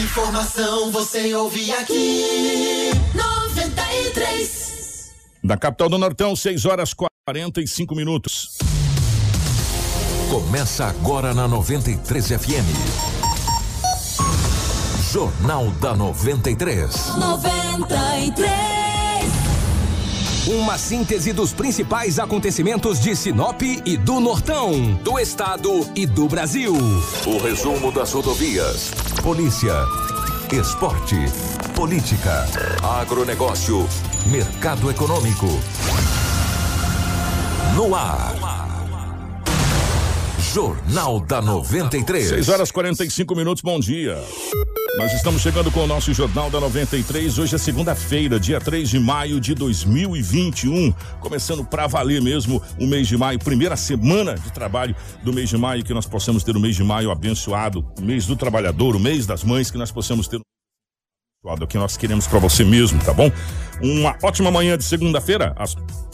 Informação você ouve aqui. 93. Da capital do Nortão, 6 horas 45 minutos. Começa agora na 93 FM. Jornal da 93. 93. Uma síntese dos principais acontecimentos de Sinop e do Nortão, do estado e do Brasil. O resumo das rodovias. Polícia. Esporte. Política. Agronegócio. Mercado econômico. No ar. Jornal da 93. 6 horas 45 minutos, bom dia. Nós estamos chegando com o nosso Jornal da 93. Hoje é segunda-feira, dia 3 de maio de 2021. Começando para valer mesmo o mês de maio, primeira semana de trabalho do mês de maio, que nós possamos ter o mês de maio abençoado, o mês do trabalhador, o mês das mães, que nós possamos ter o que nós queremos para você mesmo, tá bom? Uma ótima manhã de segunda-feira.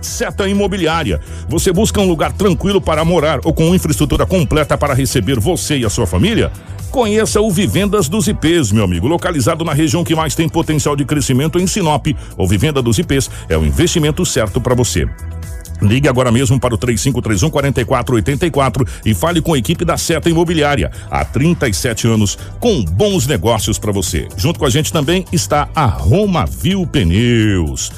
Seta Imobiliária. Você busca um lugar tranquilo para morar ou com infraestrutura completa para receber você e a sua família? Conheça o Vivendas dos IPs, meu amigo. Localizado na região que mais tem potencial de crescimento em Sinop, o Vivenda dos IPs é o investimento certo para você. Ligue agora mesmo para o 3531 4484 e fale com a equipe da Seta Imobiliária. Há 37 anos, com bons negócios para você. Junto com a gente também está a Roma Viu Pneus.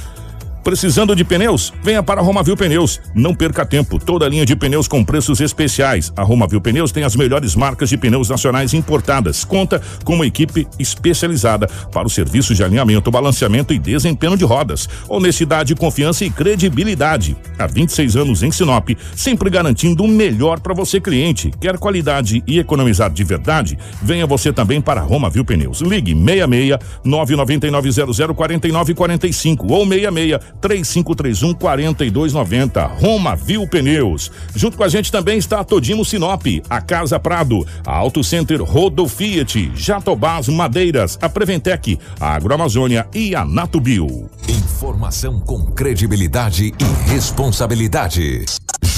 Precisando de pneus? Venha para a Romavil Pneus. Não perca tempo. Toda linha de pneus com preços especiais. A Romavil Pneus tem as melhores marcas de pneus nacionais importadas. Conta com uma equipe especializada para o serviço de alinhamento, balanceamento e desempenho de rodas. Honestidade, confiança e credibilidade. Há 26 anos em Sinop, sempre garantindo o melhor para você cliente. Quer qualidade e economizar de verdade? Venha você também para a Romavil Pneus. Ligue 66 999 00 49 45 ou 66 3531 4290. Roma Viu Pneus. Junto com a gente também está a Todimo Sinop, a Casa Prado, a Auto Center Rodo Fiat, Jatobás Madeiras, a Preventec, a Agroamazônia e a Natubio. Informação com credibilidade e responsabilidade.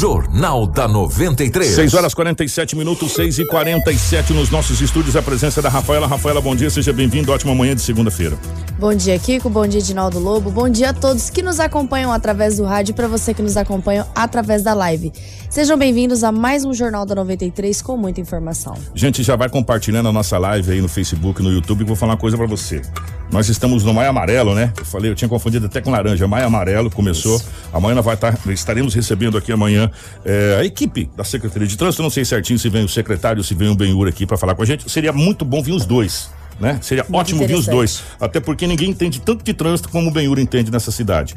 Jornal da 93. 6 horas 47 minutos, 6 e 47 nos nossos estúdios. A presença da Rafaela. Rafaela, bom dia, seja bem-vindo. Ótima manhã de segunda-feira. Bom dia, Kiko. Bom dia, Dinaldo Lobo. Bom dia a todos que nos acompanham através do rádio e para você que nos acompanha através da live. Sejam bem-vindos a mais um Jornal da 93 com muita informação. Gente, já vai compartilhando a nossa live aí no Facebook, no YouTube. Vou falar uma coisa para você. Nós estamos no Maio Amarelo, né? Eu falei, eu tinha confundido até com laranja. Maio Amarelo começou. Isso. Amanhã vai estar, estaremos recebendo aqui amanhã é, a equipe da Secretaria de Trânsito. Não sei certinho se vem o secretário, se vem o Benhur aqui para falar com a gente. Seria muito bom vir os dois. Né? Seria Muito ótimo vir os dois. Até porque ninguém entende tanto de trânsito como o Benhur entende nessa cidade.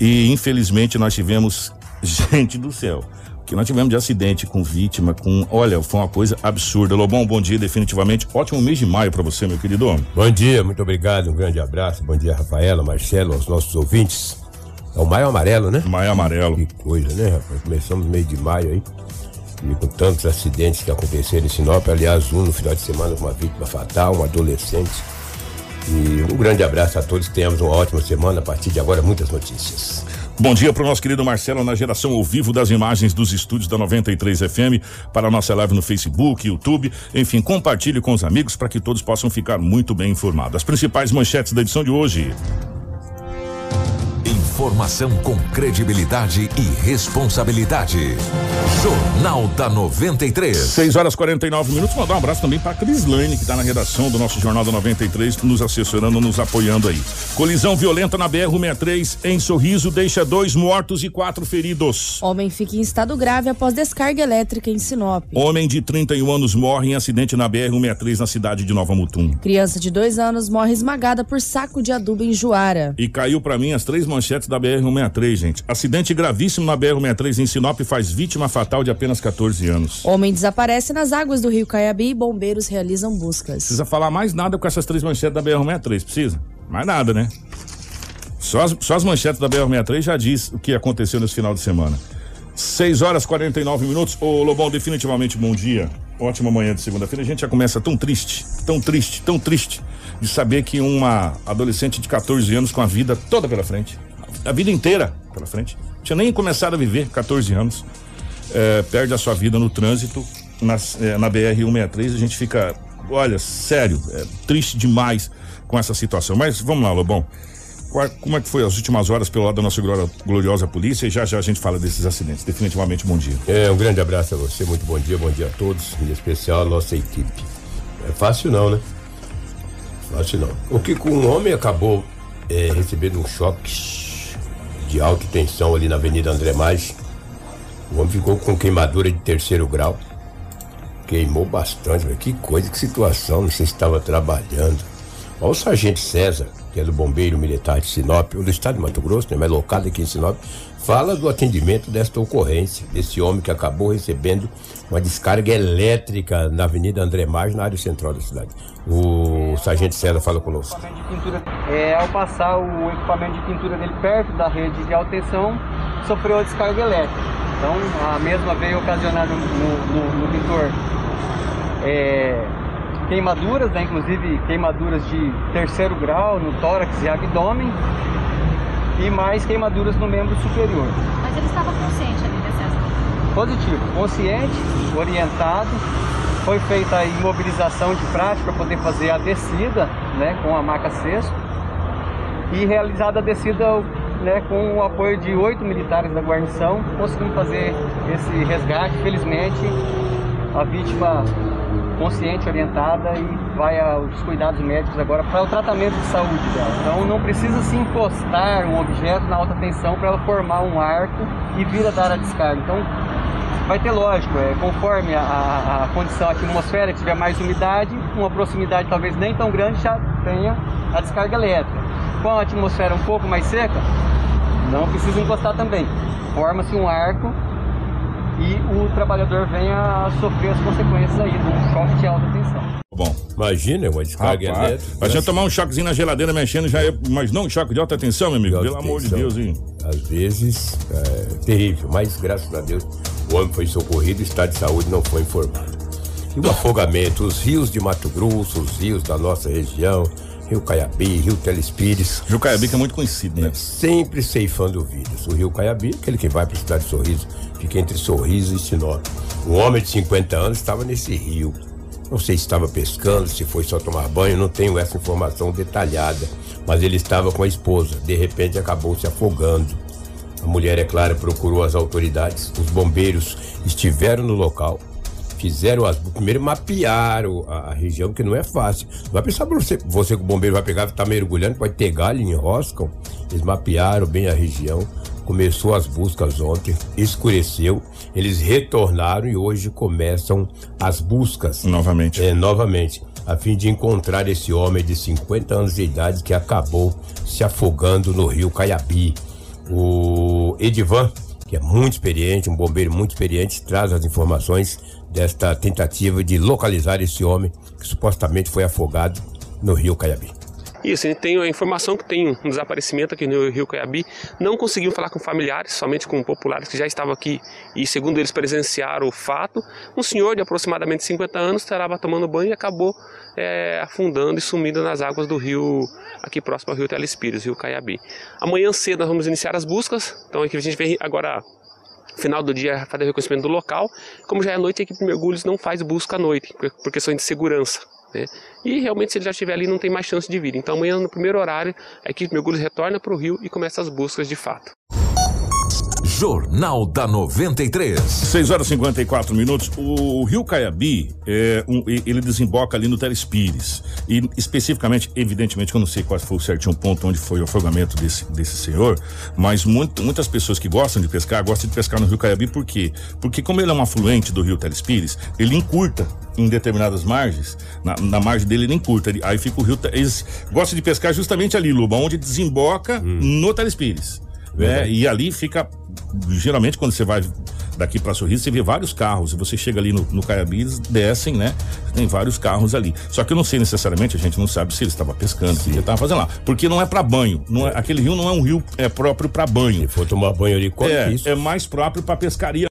E infelizmente nós tivemos gente do céu que nós tivemos de acidente com vítima, com. Olha, foi uma coisa absurda. Lobão, bom dia, definitivamente. Ótimo mês de maio para você, meu querido homem. Bom dia, muito obrigado, um grande abraço. Bom dia, Rafaela, Marcelo, aos nossos ouvintes. É o maio amarelo, né? Maio amarelo. Que coisa, né, rapaz? Começamos mês de maio aí. E com tantos acidentes que aconteceram em Sinop, aliás, um no final de semana com uma vítima fatal, um adolescente. E um grande abraço a todos, tenhamos uma ótima semana. A partir de agora, muitas notícias. Bom dia para o nosso querido Marcelo na geração ao vivo das imagens dos estúdios da 93 FM para a nossa live no Facebook, YouTube. Enfim, compartilhe com os amigos para que todos possam ficar muito bem informados. As principais manchetes da edição de hoje. Informação com credibilidade e responsabilidade. Jornal da 93. 6 horas 49 minutos. Mandar um abraço também para a Crislane, que está na redação do nosso Jornal da 93, nos assessorando, nos apoiando aí. Colisão violenta na BR-63 em Sorriso deixa dois mortos e quatro feridos. Homem fica em estado grave após descarga elétrica em Sinop. Homem de 31 anos morre em acidente na BR-163 na cidade de Nova Mutum. Criança de dois anos morre esmagada por saco de adubo em Juara. E caiu para mim as três manchetes manchetes da BR-163, gente. Acidente gravíssimo na BR-163 em Sinop faz vítima fatal de apenas 14 anos. Homem desaparece nas águas do rio Caiabi e bombeiros realizam buscas. Precisa falar mais nada com essas três manchetes da BR-163, precisa? Mais nada, né? Só as, só as manchetes da BR-163 já diz o que aconteceu nesse final de semana. 6 horas e 49 minutos. Ô Lobão, definitivamente bom dia. Ótima manhã de segunda-feira. A gente já começa tão triste, tão triste, tão triste de saber que uma adolescente de 14 anos com a vida toda pela frente, a vida inteira pela frente, tinha nem começado a viver 14 anos, é, perde a sua vida no trânsito nas, é, na BR-163. A gente fica, olha, sério, é triste demais com essa situação. Mas vamos lá, Lobão. Qual- Como é que foi as últimas horas pelo lado da nossa gloriosa polícia? E já já a gente fala desses acidentes. Definitivamente bom dia. É, um grande abraço a você, muito bom dia, bom dia a todos, em especial a nossa equipe. É fácil não, né? Fácil não. O que com um homem acabou é, recebendo um choque de alta tensão ali na Avenida André Maggi. O homem ficou com queimadura de terceiro grau. Queimou bastante, mas que coisa, que situação, não sei se estava trabalhando. Olha o sargento César, que é do Bombeiro Militar de Sinop, do estado de Mato Grosso, né, mas locado aqui em Sinop, fala do atendimento desta ocorrência, desse homem que acabou recebendo uma descarga elétrica na Avenida André Maggi, na área central da cidade. O sargento César fala conosco. É, ao passar o equipamento de pintura dele perto da rede de alta tensão, sofreu a descarga elétrica. Então a mesma veio ocasionar no, no- no- no pintor é, queimaduras, né, inclusive queimaduras de terceiro grau no tórax e abdômen e mais queimaduras no membro superior. Mas ele estava consciente ali, César? Positivo, consciente, orientado. Foi feita a imobilização de prática para poder fazer a descida né, com a maca cesto e realizada a descida né, com o apoio de oito militares da guarnição. Conseguimos fazer esse resgate. Felizmente, a vítima consciente, orientada e vai aos cuidados médicos agora para o tratamento de saúde dela. Então não precisa se encostar um objeto na alta tensão para ela formar um arco e vir a dar a descarga. Então vai ter lógico, é, conforme a, a- condição atmosférica, tiver mais umidade, uma proximidade talvez nem tão grande já tenha a descarga elétrica. Com a atmosfera um pouco mais seca, não precisa encostar também. Forma-se um arco e o trabalhador venha a sofrer as consequências aí do choque de alta tensão. Bom. Imagina uma descarga Rapaz, elétrica. a gente tomar um choquezinho na geladeira mexendo já é. Mas não um choque de alta tensão, meu amigo. De Pelo alta amor de tensão. Deus, hein? Às vezes é terrível, mas graças a Deus o homem foi socorrido e o estado de saúde não foi informado. E o afogamento, os rios de Mato Grosso, os rios da nossa região, Rio Caiabi, Rio Telespires. Rio Caiabi que é muito conhecido, né? Sempre ceifando vidas. O Rio Caiabi, aquele que vai para a cidade de Sorriso, fica entre Sorriso e Sinop. Um homem de 50 anos estava nesse rio. Não sei se estava pescando, se foi só tomar banho, não tenho essa informação detalhada. Mas ele estava com a esposa. De repente acabou se afogando. A mulher, é claro, procurou as autoridades. Os bombeiros estiveram no local. Fizeram as. Primeiro mapearam a, a região, que não é fácil. Não vai pensar você, você que o bombeiro vai pegar, tá mergulhando, pode ter galho, enroscam. Eles mapearam bem a região. Começou as buscas ontem, escureceu. Eles retornaram e hoje começam as buscas. Novamente. É, novamente, a fim de encontrar esse homem de 50 anos de idade que acabou se afogando no rio Caiabi. O Edivan, que é muito experiente, um bombeiro muito experiente, traz as informações desta tentativa de localizar esse homem que supostamente foi afogado no rio Caiabi. Isso, a gente tem a informação que tem um desaparecimento aqui no Rio Caiabi. Não conseguimos falar com familiares, somente com populares que já estavam aqui e, segundo eles, presenciaram o fato. Um senhor de aproximadamente 50 anos estava tomando banho e acabou é, afundando e sumindo nas águas do rio, aqui próximo ao Rio Telespires, Rio Caiabi. Amanhã cedo nós vamos iniciar as buscas, então aqui a gente vem agora final do dia fazer reconhecimento do local. Como já é noite, a equipe de mergulhos não faz busca à noite, por questões de segurança. Né? E realmente, se ele já estiver ali, não tem mais chance de vir. Então, amanhã, no primeiro horário, a equipe mergulhos retorna para o rio e começa as buscas de fato. Jornal da 93. 6 horas e 54 minutos. O Rio Caiabi, é um- ele desemboca ali no Telespires. E especificamente, evidentemente, que eu não sei qual foi o certinho ponto onde foi o afogamento desse, desse senhor, mas muito- muitas pessoas que gostam de pescar, gostam de pescar no Rio Caiabi, por quê? Porque como ele é um afluente do Rio Telespires, ele encurta em determinadas margens, na, na margem dele ele encurta, ele- aí fica o rio, eles gostam de pescar justamente ali, Luba, onde desemboca no Telespires. Verdade. E ali fica, geralmente quando você vai daqui para Sorriso, você vê vários carros. E você chega ali no, no Caiabi, eles descem, né? Tem vários carros ali. Só que eu não sei necessariamente, a gente não sabe se ele estava pescando, que ele estava fazendo lá. Porque não é para banho. Não é, aquele rio não é um rio é próprio para banho. Se for tomar banho ali, corre É, isso. é mais próprio para pescaria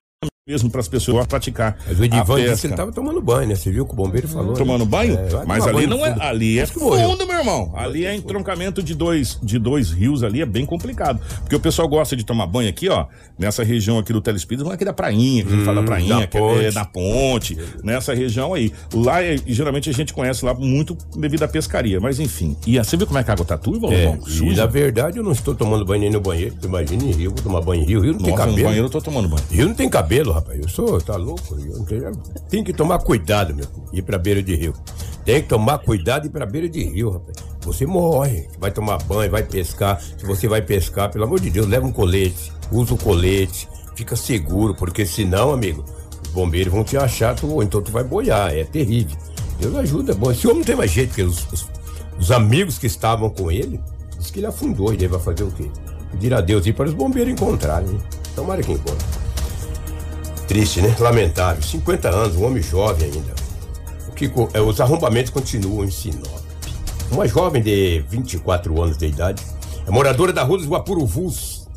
mesmo, para as pessoas praticar. Mas o Edivan disse que ele tava tomando banho, né? Você viu que o bombeiro falou? né? Tomando banho? É, Mas ali banho não é. fundo. Ali é fundo, meu irmão. Ali é entroncamento de dois, de dois rios ali, é bem complicado. Porque o pessoal gosta de tomar banho aqui, ó. Nessa região aqui do Telespírito, é aqui da prainha, que a gente fala prainha, Hum, da que é ponte. da ponte, nessa região aí. Lá, é- geralmente, a gente conhece lá muito devido à pescaria. Mas enfim. E você viu como é que a água tá turva, É, e Suja? na verdade eu não estou tomando banho nem no banheiro. Em rio, vou tomar banho em rio. Rio não tem Nossa, no cabelo. banheiro eu tô tomando banho. Rio não tem cabelo, rapaz. Eu sou, tá louco? Tenho- tem que tomar cuidado, meu. Ir pra beira de rio. Tem que tomar cuidado e ir pra beira de rio, rapaz. Você morre. Vai tomar banho, vai pescar. Se você vai pescar, pelo amor de Deus, leva um colete. Usa o colete. Fica seguro, porque senão, amigo, os bombeiros vão te achar, tu, então tu vai boiar. É terrível. Deus ajuda. Bom, esse homem não tem mais jeito, porque os, os- os amigos que estavam com ele, disse que ele afundou e ele vai fazer o quê? Pedir a Deus ir para os bombeiros encontrarem. né? Tomara que encontre. Triste, né? Lamentável. 50 anos, um homem jovem ainda. O que, é, os arrombamentos continuam em Sinop. Uma jovem de 24 anos de idade é moradora da rua dos Guapuruvus,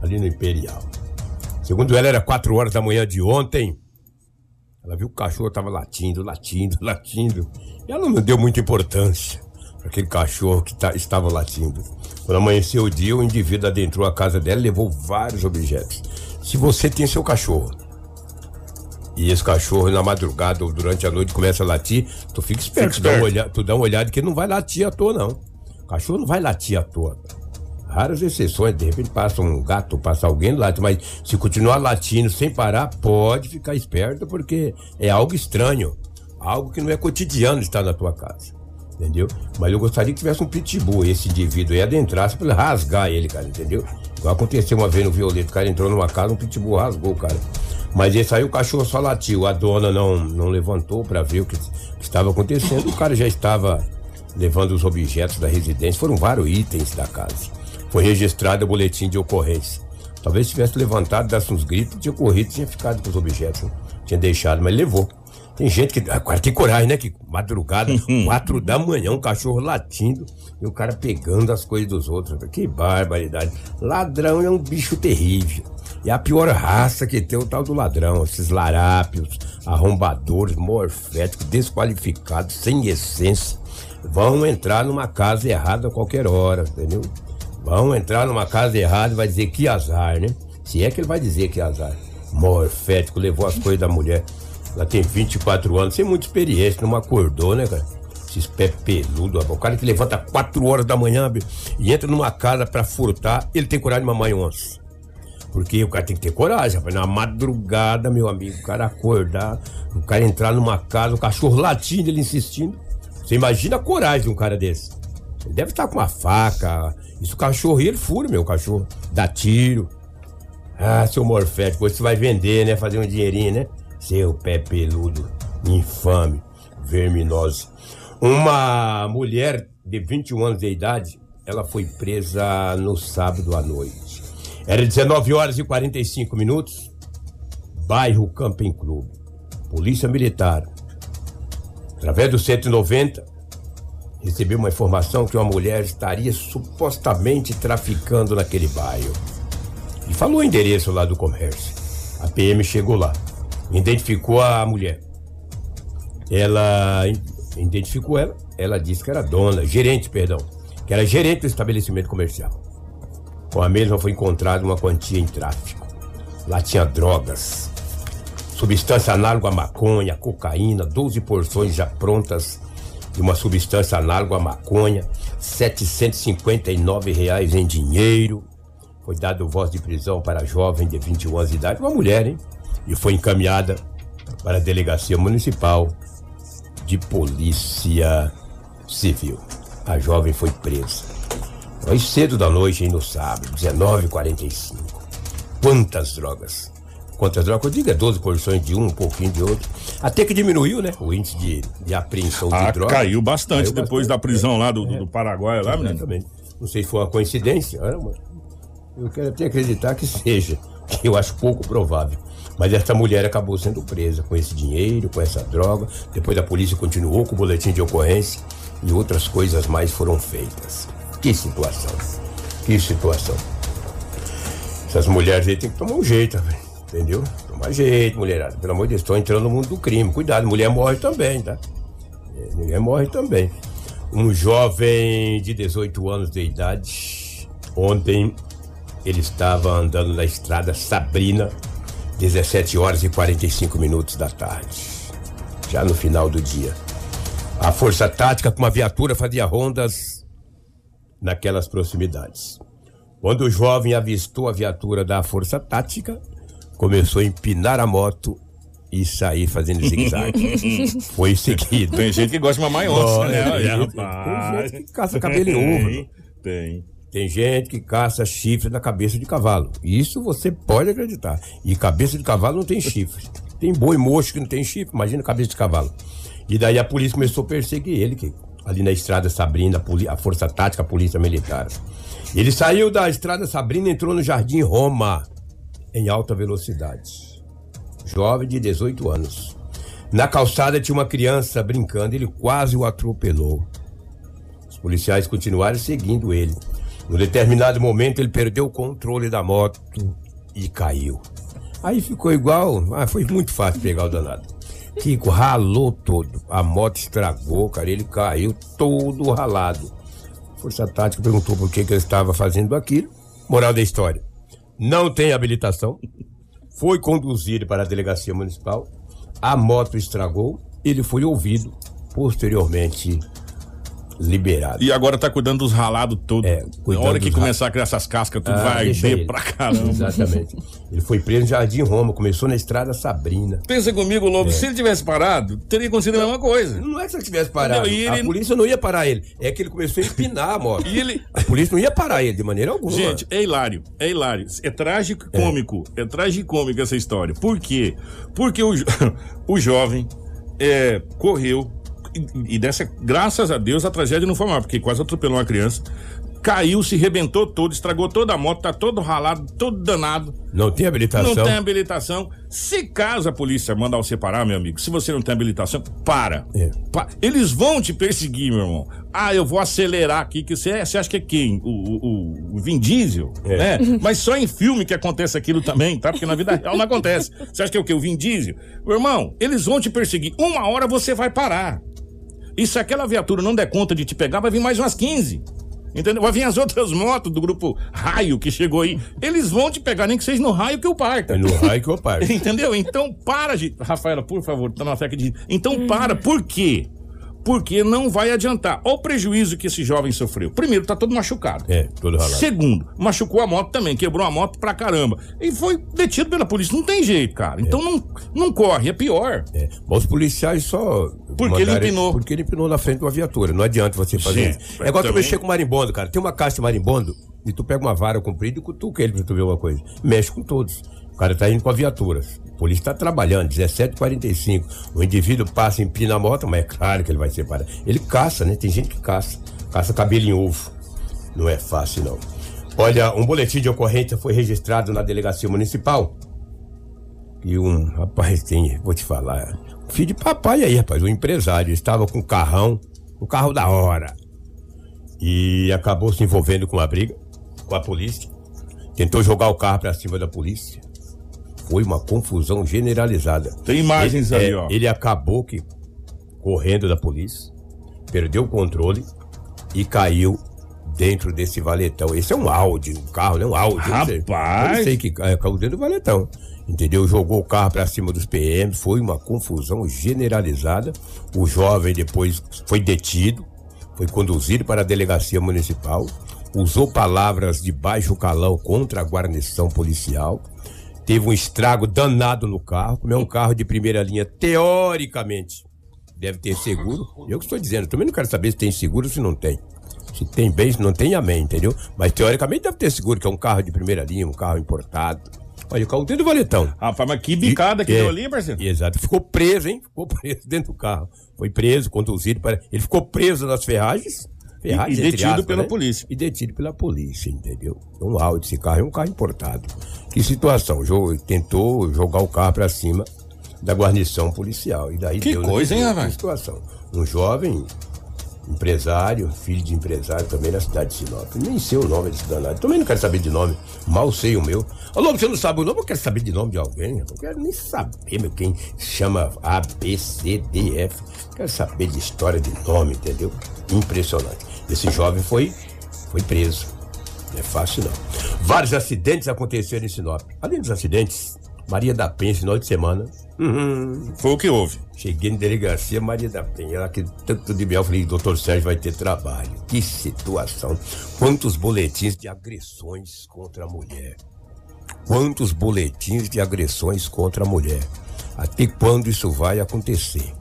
ali no Imperial. Segundo ela, era 4 horas da manhã de ontem. Ela viu que o cachorro estava latindo, latindo, latindo. E ela não deu muita importância para aquele cachorro que tá- estava latindo. Quando amanheceu o dia, o indivíduo adentrou a casa dela e levou vários objetos. Se você tem seu cachorro e esse cachorro na madrugada ou durante a noite começa a latir, tu fica esperto, Fica Tu, dá uma olhada, tu dá uma olhada que não vai latir à toa, não. O cachorro não vai latir à toa. Raras exceções, de repente passa um gato, passa alguém late, mas se continuar latindo sem parar, pode ficar esperto, porque é algo estranho. Algo que não é cotidiano estar na tua casa. Entendeu? Mas eu gostaria que tivesse um pitbull, esse indivíduo aí adentrasse pra ele rasgar ele, cara, entendeu? Igual aconteceu uma vez no Violeta, o cara entrou numa casa, um pitbull rasgou cara. Mas esse aí o cachorro só latiu, a dona não, não levantou pra ver o que, que estava acontecendo, o cara já estava levando os objetos da residência, foram vários itens da casa. Foi registrado o boletim de ocorrência. Talvez tivesse levantado, desse uns gritos, tinha corrido, tinha ficado com os objetos, tinha deixado, mas levou. Tem gente que. Agora tem coragem, né? Que madrugada, quatro da manhã, um cachorro latindo e o cara pegando as coisas dos outros. Que barbaridade. Ladrão é um bicho terrível. E a pior raça que tem é o tal do ladrão. Esses larápios, arrombadores, morféticos, desqualificados, sem essência. Vão entrar numa casa errada a qualquer hora, entendeu? Vão entrar numa casa errada e vai dizer que azar, né? Se é que ele vai dizer que azar. Morfético, levou as coisas da mulher. Ela tem 24 anos, sem muita experiência, não acordou, né, cara? Esses pé peludo, rapaz. o cara que levanta 4 horas da manhã e entra numa casa pra furtar, ele tem coragem de mamar onça. Porque o cara tem que ter coragem, rapaz. Na madrugada, meu amigo, o cara acordar, o cara entrar numa casa, o cachorro latindo, ele insistindo. Você imagina a coragem de um cara desse. Ele deve estar com uma faca. Isso o cachorro, ele fura, meu cachorro. Dá tiro. Ah, seu morfético, você vai vender, né? Fazer um dinheirinho, né? Seu pé peludo, infame, verminoso. Uma mulher de 21 anos de idade, ela foi presa no sábado à noite. Era 19 horas e 45 minutos. Bairro Camping Clube. Polícia Militar. Através do 190, recebeu uma informação que uma mulher estaria supostamente traficando naquele bairro. E falou o endereço lá do comércio. A PM chegou lá, identificou a mulher. Ela identificou ela, ela disse que era dona, gerente, perdão, que era gerente do estabelecimento comercial. Com a mesma foi encontrada uma quantia em tráfico. Lá tinha drogas, substância análoga à maconha, cocaína, 12 porções já prontas de uma substância análoga à maconha, 759 reais em dinheiro. Foi dado voz de prisão para a jovem de 21 anos de idade, uma mulher, hein? E foi encaminhada para a delegacia municipal de polícia civil. A jovem foi presa. Foi cedo da noite, hein, no sábado, 19h45. Quantas drogas? Quantas drogas? Eu digo é 12 porções de um, um pouquinho de outro. Até que diminuiu, né? O índice de, de apreensão de Ah, drogas. caiu bastante Caiu depois bastante, da prisão é. lá do, do, do Paraguai, lá, menino. Exatamente. Não sei se foi uma coincidência. Eu quero até acreditar que seja, que eu acho pouco provável. Mas essa mulher acabou sendo presa com esse dinheiro, com essa droga. Depois a polícia continuou com o boletim de ocorrência e outras coisas mais foram feitas. Que situação. Que situação. Essas mulheres aí tem que tomar um jeito. Entendeu? Tomar jeito, mulherada. Pelo amor de Deus, estão entrando no mundo do crime. Cuidado, mulher morre também, tá? É, mulher morre também. Um jovem de 18 anos de idade, ontem ele estava andando na estrada Sabrina, 17 horas e 45 minutos da tarde, já no final do dia. A força tática com uma viatura fazia rondas naquelas proximidades. Quando o jovem avistou a viatura da força tática, começou a empinar a moto e sair fazendo zigue-zague. Foi seguido. Tem gente que gosta de mamãe onça, né? tem, gente, rapaz. tem gente que caça cabelo em ovo. né? Tem. Tem gente que caça chifre na cabeça de cavalo. Isso você pode acreditar. E cabeça de cavalo não tem chifre. Tem boi mocho que não tem chifre, imagina cabeça de cavalo. E daí a polícia começou a perseguir ele, que ali na estrada Sabrina, a, poli- a Força Tática, a Polícia Militar. Ele saiu da estrada Sabrina entrou no Jardim Roma, em alta velocidade. Jovem de 18 anos. Na calçada tinha uma criança brincando, ele quase o atropelou. Os policiais continuaram seguindo ele. Num determinado momento, ele perdeu o controle da moto e caiu. Aí ficou igual. Ah, foi muito fácil pegar o danado. Kiko ralou todo. A moto estragou, cara. Ele caiu todo ralado. Força Tática perguntou por que, que ele estava fazendo aquilo. Moral da história: não tem habilitação. Foi conduzido para a delegacia municipal. A moto estragou. Ele foi ouvido. Posteriormente, liberado. E agora tá cuidando dos ralados todos. É, Na hora que começar a criar essas cascas, tudo Ah, vai arder ele. pra caramba. Exatamente. Ele foi preso no Jardim Roma, começou na estrada Sabrina. Pensa comigo, Lobo, É. se ele tivesse parado, teria acontecido a mesma coisa. Não é que se ele tivesse parado. Entendeu? E A ele- polícia não ia parar ele. É que ele começou a empinar a moto. E ele. A polícia não ia parar ele de maneira alguma. Gente, é hilário, é hilário. É trágico e cômico. É, tragicômico essa história. Por quê? Porque o, jo- o jovem é, correu e, e dessa, graças a Deus, a tragédia não foi maior, porque quase atropelou uma criança. Caiu, se rebentou todo, estragou toda a moto, tá todo ralado, todo danado. Não tem habilitação. Não tem habilitação. Se caso a polícia mandar você parar, meu amigo, se você não tem habilitação, para. É. Pa- Eles vão te perseguir, meu irmão. Ah, eu vou acelerar aqui, que você, é- você acha que é quem? O, o, o- o Vin Diesel, É. né? Mas só em filme que acontece aquilo também, tá? Porque na vida real não acontece. Você acha que é o quê? O Vin Diesel? Meu irmão, eles vão te perseguir. Uma hora você vai parar. E se aquela viatura não der conta de te pegar, vai vir mais umas 15. Entendeu? Vai vir as outras motos do grupo Raio que chegou aí. Eles vão te pegar, nem que seja no raio que eu parta. É no raio que eu paro. Entendeu? Então para, gente. Rafaela, por favor, tá na fé diz. Então para, por quê? Porque não vai adiantar. Olha o prejuízo que esse jovem sofreu. Primeiro, tá todo machucado. É, todo ralado. Segundo, machucou a moto também, quebrou a moto pra caramba. E foi detido pela polícia. Não tem jeito, cara. Então não, não corre, é pior. É. Mas os policiais só. Porque ele empinou. Porque ele empinou na frente de uma viatura. Não adianta você fazer Gente, isso. É igual tu também- mexer com marimbondo, cara. Tem uma caixa de marimbondo e tu pega uma vara comprida e cutuca ele pra tu ver uma coisa. Mexe com todos. O cara tá indo com a viatura. A polícia tá trabalhando, 17h45. O indivíduo passa, empina a moto, mas é claro que ele vai ser parado. Ele caça, né? Tem gente que caça. Caça cabelo em ovo. Não é fácil, não. Olha, um boletim de ocorrência foi registrado na delegacia municipal. E um rapaz tem, vou te falar, filho de papai aí, rapaz, um empresário, estava com um carrão, o carro da hora. E acabou se envolvendo com uma briga com a polícia. Tentou jogar o carro pra cima da polícia. Foi uma confusão generalizada. Tem imagens ele, ali, é, ó. Ele acabou que correndo da polícia, perdeu o controle e caiu dentro desse valetão. Esse é um Audi, um carro, né? Um Audi. eu não sei. Rapaz! Eu não sei que é, caiu dentro do valetão. Entendeu? Jogou o carro pra cima dos PM, foi uma confusão generalizada. O jovem depois foi detido, foi conduzido para a delegacia municipal, usou palavras de baixo calão contra a guarnição policial, teve um estrago danado no carro, como é um carro de primeira linha, teoricamente deve ter seguro. Eu que estou dizendo, também não quero saber se tem seguro ou se não tem. Se tem bem, se não tem, amém, entendeu? Mas teoricamente deve ter seguro, que é um carro de primeira linha, um carro importado. Olha, o carro dentro do valetão. Rapaz, mas que bicada que E- deu é, ali, parceiro. Exato. Ficou preso, hein? Ficou preso dentro do carro. Foi preso, conduzido para. Ele ficou preso nas ferragens, Ferrari, E- e detido aspas, pela né? polícia. E detido pela polícia, entendeu? Um Audi, esse carro é um carro importado. Que situação? Jo- tentou jogar o carro pra cima da guarnição policial. E daí Que coisa, hein, que rapaz? situação. Um jovem empresário, filho de empresário também na cidade de Sinop. Nem sei o nome desse danado. Também não quero saber de nome. Mal sei o meu. Ô, Lobo, você não sabe o nome? Eu quero saber de nome de alguém. Eu não quero nem saber, meu, quem chama A, B, C, D, F. Quero saber de história de nome, entendeu? Impressionante. Esse jovem foi, foi preso. Não é fácil, não. Vários acidentes aconteceram em Sinop. Além dos acidentes, Maria da Penha, final de semana. Uhum. Foi o que houve. Cheguei na delegacia Maria da Penha, ela que tanto de mel, falei, doutor Sérgio vai ter trabalho. Que situação. Quantos boletins de agressões contra a mulher. Quantos boletins de agressões contra a mulher. Até quando isso vai acontecer?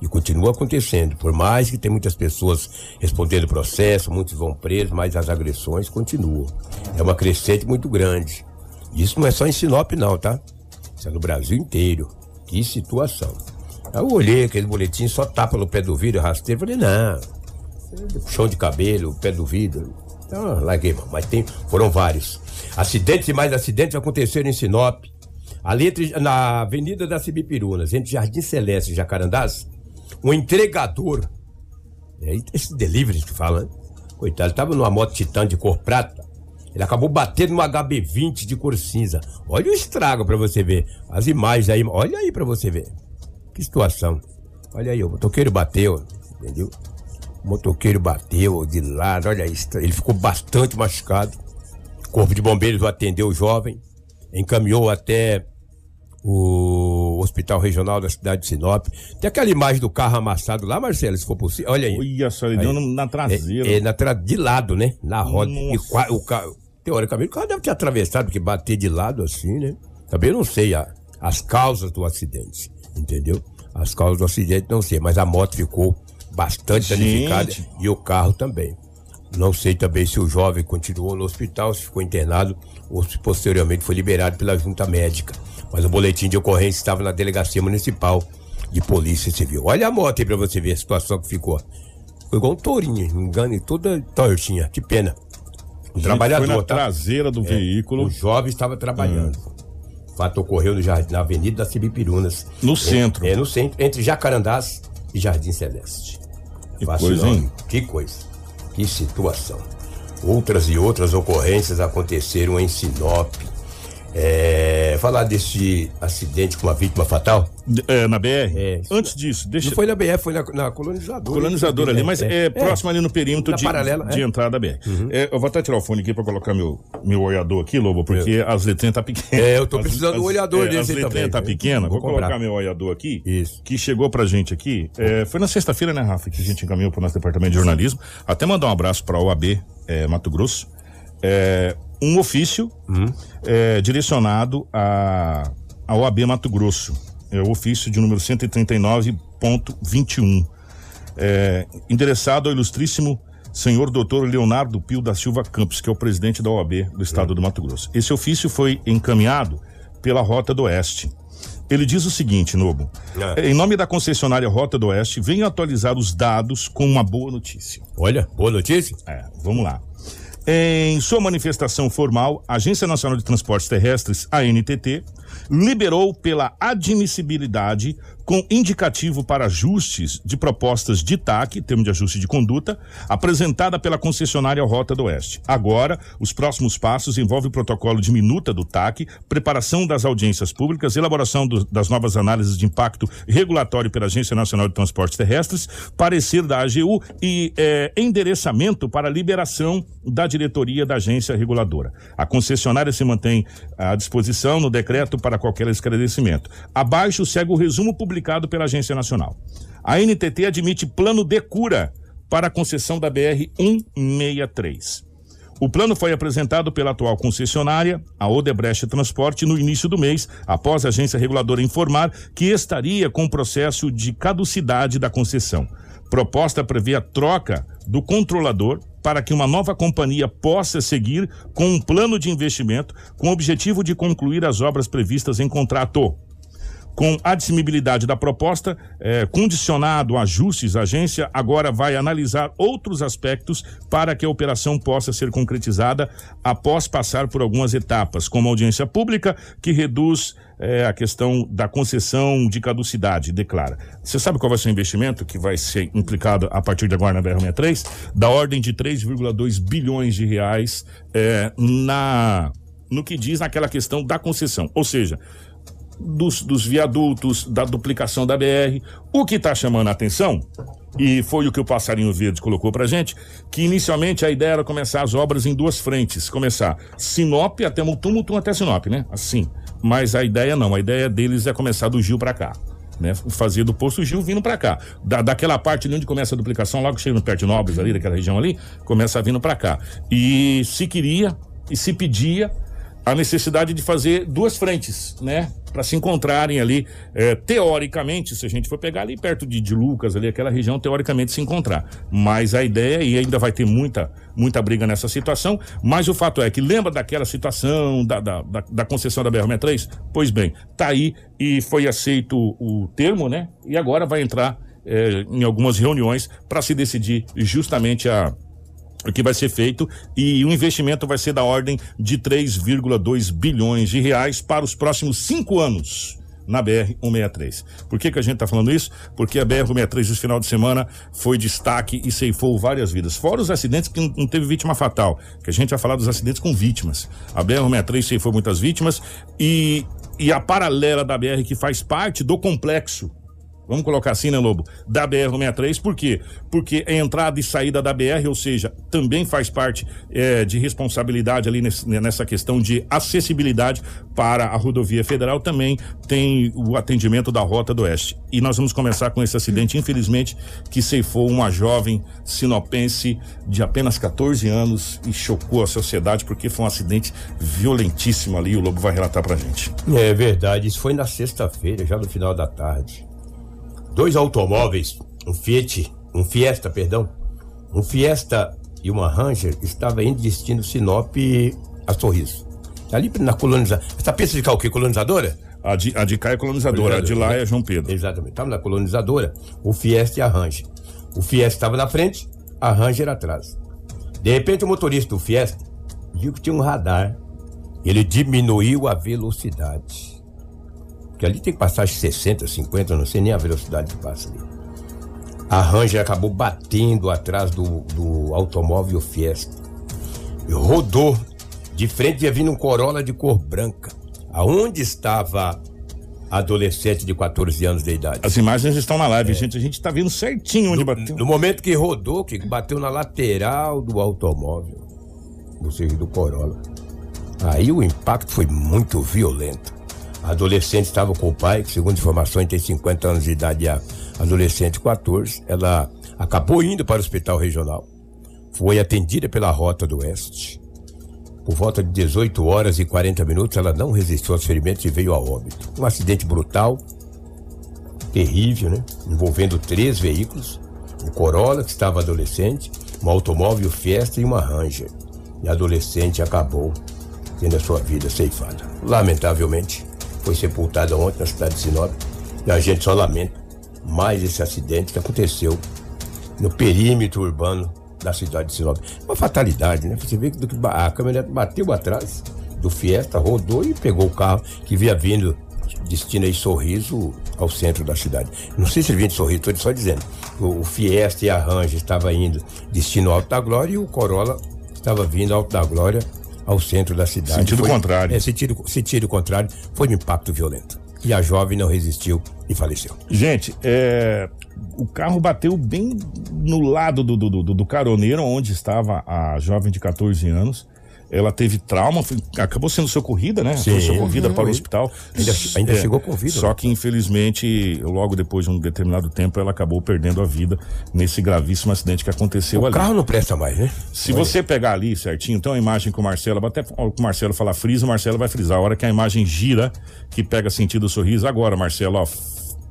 E continua acontecendo. Por mais que tem muitas pessoas respondendo processo, muitos vão presos, mas as agressões continuam. É uma crescente muito grande. Isso não é só em Sinop, não, tá? Isso é no Brasil inteiro. Que situação. Eu olhei aquele boletim, só tapa no pé do vidro, arrastei, falei, não. Chão de cabelo, pé do vidro. Então, larguei. Mas tem, foram vários. Acidentes e mais acidentes aconteceram em Sinop. Ali entre, na Avenida das Cibipirunas, entre Jardim Celeste e Jacarandás, um entregador, esse delivery que fala? Coitado, ele tava numa moto Titan de cor prata, ele acabou batendo no HB20 de cor cinza. Olha o estrago pra você ver. As imagens aí, olha aí pra você ver. Que situação. Olha aí, o motoqueiro bateu, entendeu? O motoqueiro bateu de lado, olha isso. Ele ficou bastante machucado. O corpo de bombeiros atendeu o jovem, encaminhou até o Hospital Regional da cidade de Sinop. Tem aquela imagem do carro amassado lá, Marcelo, se for possível. Olha aí. Olha só, ele deu na- traseira. É, é, na tra... de lado, né? Na roda. E Nossa. qua- o carro, teoricamente, o carro deve ter atravessado, porque bater de lado assim, né? Também não sei a- as causas do acidente, entendeu? As causas do acidente não sei, mas a moto ficou bastante Gente. danificada e o carro também. Não sei também se o jovem continuou no hospital, se ficou internado ou se posteriormente foi liberado pela junta médica. Mas o boletim de ocorrência estava na delegacia municipal de polícia civil. Olha a moto aí pra você ver a situação que ficou. Foi igual um tourinho, engano, toda tortinha. Que pena. Gente, trabalhador, foi na tá? traseira do veículo. O jovem estava trabalhando. O fato ocorreu no jardim, na Avenida das Cibipirunas. No É- centro. É, no centro, entre Jacarandás e Jardim Celeste. Que Fácil coisa, hein? Que coisa. Que situação. Outras e outras ocorrências aconteceram em Sinop. É, falar desse acidente com uma vítima fatal? É, na BR? É. Antes disso, deixa. Não foi na BF, foi na, na colonizadora. Colonizador ali, mas é, próximo ali no perímetro de, paralela, de é. entrada da BR. É, eu vou até tirar o fone aqui pra colocar meu, meu olhador aqui, Lobo, porque as letrinhas tá pequenas. É, eu tô precisando as- olhador é, desse As letrinhas tá pequena, Vou vou, colocar meu olhador aqui, Isso. que chegou pra gente aqui. É, foi na sexta-feira, né, Rafa, que a gente encaminhou pro nosso departamento de jornalismo. Até mandar um abraço pra OAB é, Mato Grosso. É, um ofício Hum. é, direcionado a, a OAB Mato Grosso. É o ofício de número 139.21 é, endereçado ao ilustríssimo senhor doutor Leonardo Pio da Silva Campos, que é o presidente da OAB do estado do Mato Grosso. Esse ofício foi encaminhado pela Rota do Oeste. Ele diz o seguinte, Nobo. É. Em nome da concessionária Rota do Oeste, venho atualizar os dados com uma boa notícia. Olha, boa notícia. É, vamos lá. Em sua manifestação formal, a Agência Nacional de Transportes Terrestres, a NTT, liberou pela admissibilidade com indicativo para ajustes de propostas de TAC, termo de ajuste de conduta, apresentada pela concessionária Rota do Oeste. Agora, os próximos passos envolvem o protocolo de minuta do TAC, preparação das audiências públicas, elaboração do- das novas análises de impacto regulatório pela Agência Nacional de Transportes Terrestres, parecer da AGU e eh, endereçamento para liberação da diretoria da agência reguladora. A concessionária se mantém à disposição no decreto para qualquer esclarecimento. Abaixo segue o resumo publicado pela Agência Nacional. A NTT admite plano de cura para a concessão da BR 163. O plano foi apresentado pela atual concessionária, a Odebrecht Transporte, no início do mês, após a agência reguladora informar que estaria com o processo de caducidade da concessão. Proposta prevê a troca do controlador para que uma nova companhia possa seguir com um plano de investimento com o objetivo de concluir as obras previstas em contrato. Com a admissibilidade da proposta, eh, condicionado a ajustes, a agência agora vai analisar outros aspectos para que a operação possa ser concretizada após passar por algumas etapas, como audiência pública, que reduz eh, a questão da concessão de caducidade, declara. Você sabe qual vai ser o investimento que vai ser implicado a partir de agora na BR-63? Da ordem de 3,2 bilhões de reais eh, na no que diz naquela questão da concessão. Ou seja, dos, dos viadutos, da duplicação da BR. O que está chamando a atenção, e foi o que o Passarinho Verde colocou pra gente, que inicialmente a ideia era começar as obras em duas frentes. Começar Sinop até Mutum, Mutum até Sinop, né? Assim. Mas a ideia não, a ideia deles é começar do Gil para cá. Né, fazer do posto Gil vindo para cá. Da, daquela parte ali onde começa a duplicação, logo chega no perto de Nobres ali, daquela região ali, começa vindo para cá. E se queria e se pedia a necessidade de fazer duas frentes, né? Para se encontrarem ali, é, teoricamente, se a gente for pegar ali perto de, de Lucas, ali, aquela região, teoricamente se encontrar. Mas a ideia, e ainda vai ter muita, muita briga nessa situação, mas o fato é que lembra daquela situação da, da, da, da concessão da BR-63? Pois bem, tá aí e foi aceito o termo, né? E agora vai entrar é, em algumas reuniões para se decidir justamente a que vai ser feito e o investimento vai ser da ordem de 3,2 bilhões de reais para os próximos cinco anos na BR-163. Por que, que a gente está falando isso? Porque a BR-163 esse final de semana foi destaque e ceifou várias vidas. Fora os acidentes que não teve vítima fatal, que a gente vai falar dos acidentes com vítimas. A BR-163 ceifou muitas vítimas e, e a paralela da BR que faz parte do complexo Vamos colocar assim, né, Lobo? Da BR-163, por quê? Porque a entrada e saída da BR, ou seja, também faz parte é, de responsabilidade ali nesse, nessa questão de acessibilidade para a rodovia federal, também tem o atendimento da Rota do Oeste. E nós vamos começar com esse acidente, infelizmente, que ceifou uma jovem sinopense de apenas 14 anos e chocou a sociedade, porque foi um acidente violentíssimo ali, o Lobo vai relatar pra gente. É verdade, isso foi na sexta-feira, já no final da tarde. Dois automóveis, um Fiat, um Fiesta, perdão, um Fiesta e uma Ranger estava indo destino Sinop a Sorriso. Ali na colonização. Essa pista de cá o quê? Colonizadora? A de, a de cá é colonizadora, a de lá é João Pedro. Exatamente. Estava na colonizadora, o Fiesta e a Ranger. O Fiesta estava na frente, a Ranger atrás. De repente o motorista do Fiesta viu que tinha um radar. Ele diminuiu a velocidade. Porque ali tem que passar 60, 50, não sei nem a velocidade que passa ali. A Ranger acabou batendo atrás do, do automóvel Fiesta. Rodou. De frente ia vindo um Corolla de cor branca. Aonde estava a adolescente de 14 anos de idade? As imagens estão na live, é. gente. A gente está vendo certinho onde no, bateu. No momento que rodou, que bateu na lateral do automóvel. Ou seja, do Corolla. Aí o impacto foi muito violento. A adolescente estava com o pai, que segundo informações tem 50 anos de idade, a adolescente 14. Ela acabou indo para o hospital regional. Foi atendida pela Rota do Oeste. Por volta de 18 horas e 40 minutos, ela não resistiu aos ferimentos e veio a óbito. Um acidente brutal, terrível, né? Envolvendo três veículos: um Corolla, que estava adolescente, um automóvel Fiesta e uma Ranger. E a adolescente acabou tendo a sua vida ceifada. Lamentavelmente, foi sepultada ontem na cidade de Sinop. E a gente só lamenta mais esse acidente que aconteceu no perímetro urbano da cidade de Sinop. Uma fatalidade, né? Você vê que a caminhonete bateu atrás do Fiesta, rodou e pegou o carro que vinha vindo destino aí Sorriso ao centro da cidade. Não sei se ele vinha de Sorriso, estou só dizendo. O, o Fiesta e a Ranger estava indo destino Alto da Glória e o Corolla estava vindo Alto da Glória ao centro da cidade. Sentido foi, contrário. É, sentido, sentido contrário, foi um impacto violento. E a jovem não resistiu e faleceu. Gente, é, o carro bateu bem no lado do, do, do, do caroneiro, onde estava a jovem de 14 anos ela teve trauma, foi, acabou sendo socorrida, né? Sim, foi socorrida uhum. para o hospital. Ainda, ainda é, chegou com vida. Só né? que, infelizmente, logo depois de um determinado tempo, ela acabou perdendo a vida nesse gravíssimo acidente que aconteceu o ali. O carro não presta mais, né? Se Olha. você pegar ali certinho, então a imagem com o Marcelo, até com o Marcelo falar frisa, o Marcelo vai frisar. A hora que a imagem gira, que pega sentido sorriso, agora, Marcelo, ó,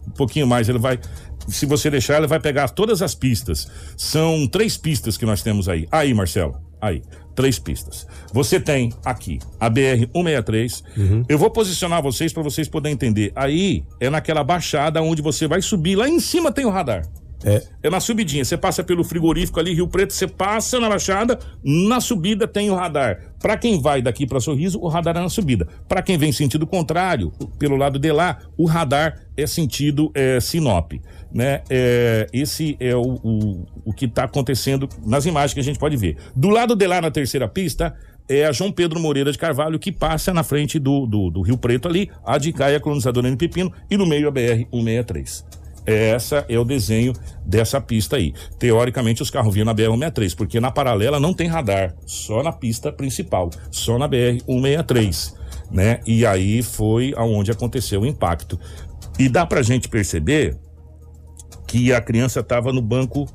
um pouquinho mais, ele vai se você deixar, ele vai pegar todas as pistas. São três pistas que nós temos aí. Aí, Marcelo. Aí, três pistas. Você tem aqui a BR 163. Eu vou posicionar vocês para vocês poderem entender. Aí é naquela baixada onde você vai subir. Lá em cima tem o radar. É. É na subidinha. Você passa pelo frigorífico ali, Rio Preto, você passa na baixada, na subida tem o radar. Para quem vai daqui para Sorriso, o radar é na subida. Para quem vem sentido contrário, pelo lado de lá, o radar é sentido é, Sinop. Né? É, esse é o, o, o que está acontecendo nas imagens que a gente pode ver. Do lado de lá, na terceira pista, é a João Pedro Moreira de Carvalho, que passa na frente do, do, do Rio Preto ali, a de Caia, colonizadora N Pepino, e no meio a BR 163. Essa é o desenho dessa pista aí. Teoricamente, os carros vinham na BR-163, porque na paralela não tem radar, só na pista principal, só na BR-163, né? E aí foi aonde aconteceu o impacto. E dá pra gente perceber que a criança estava no banco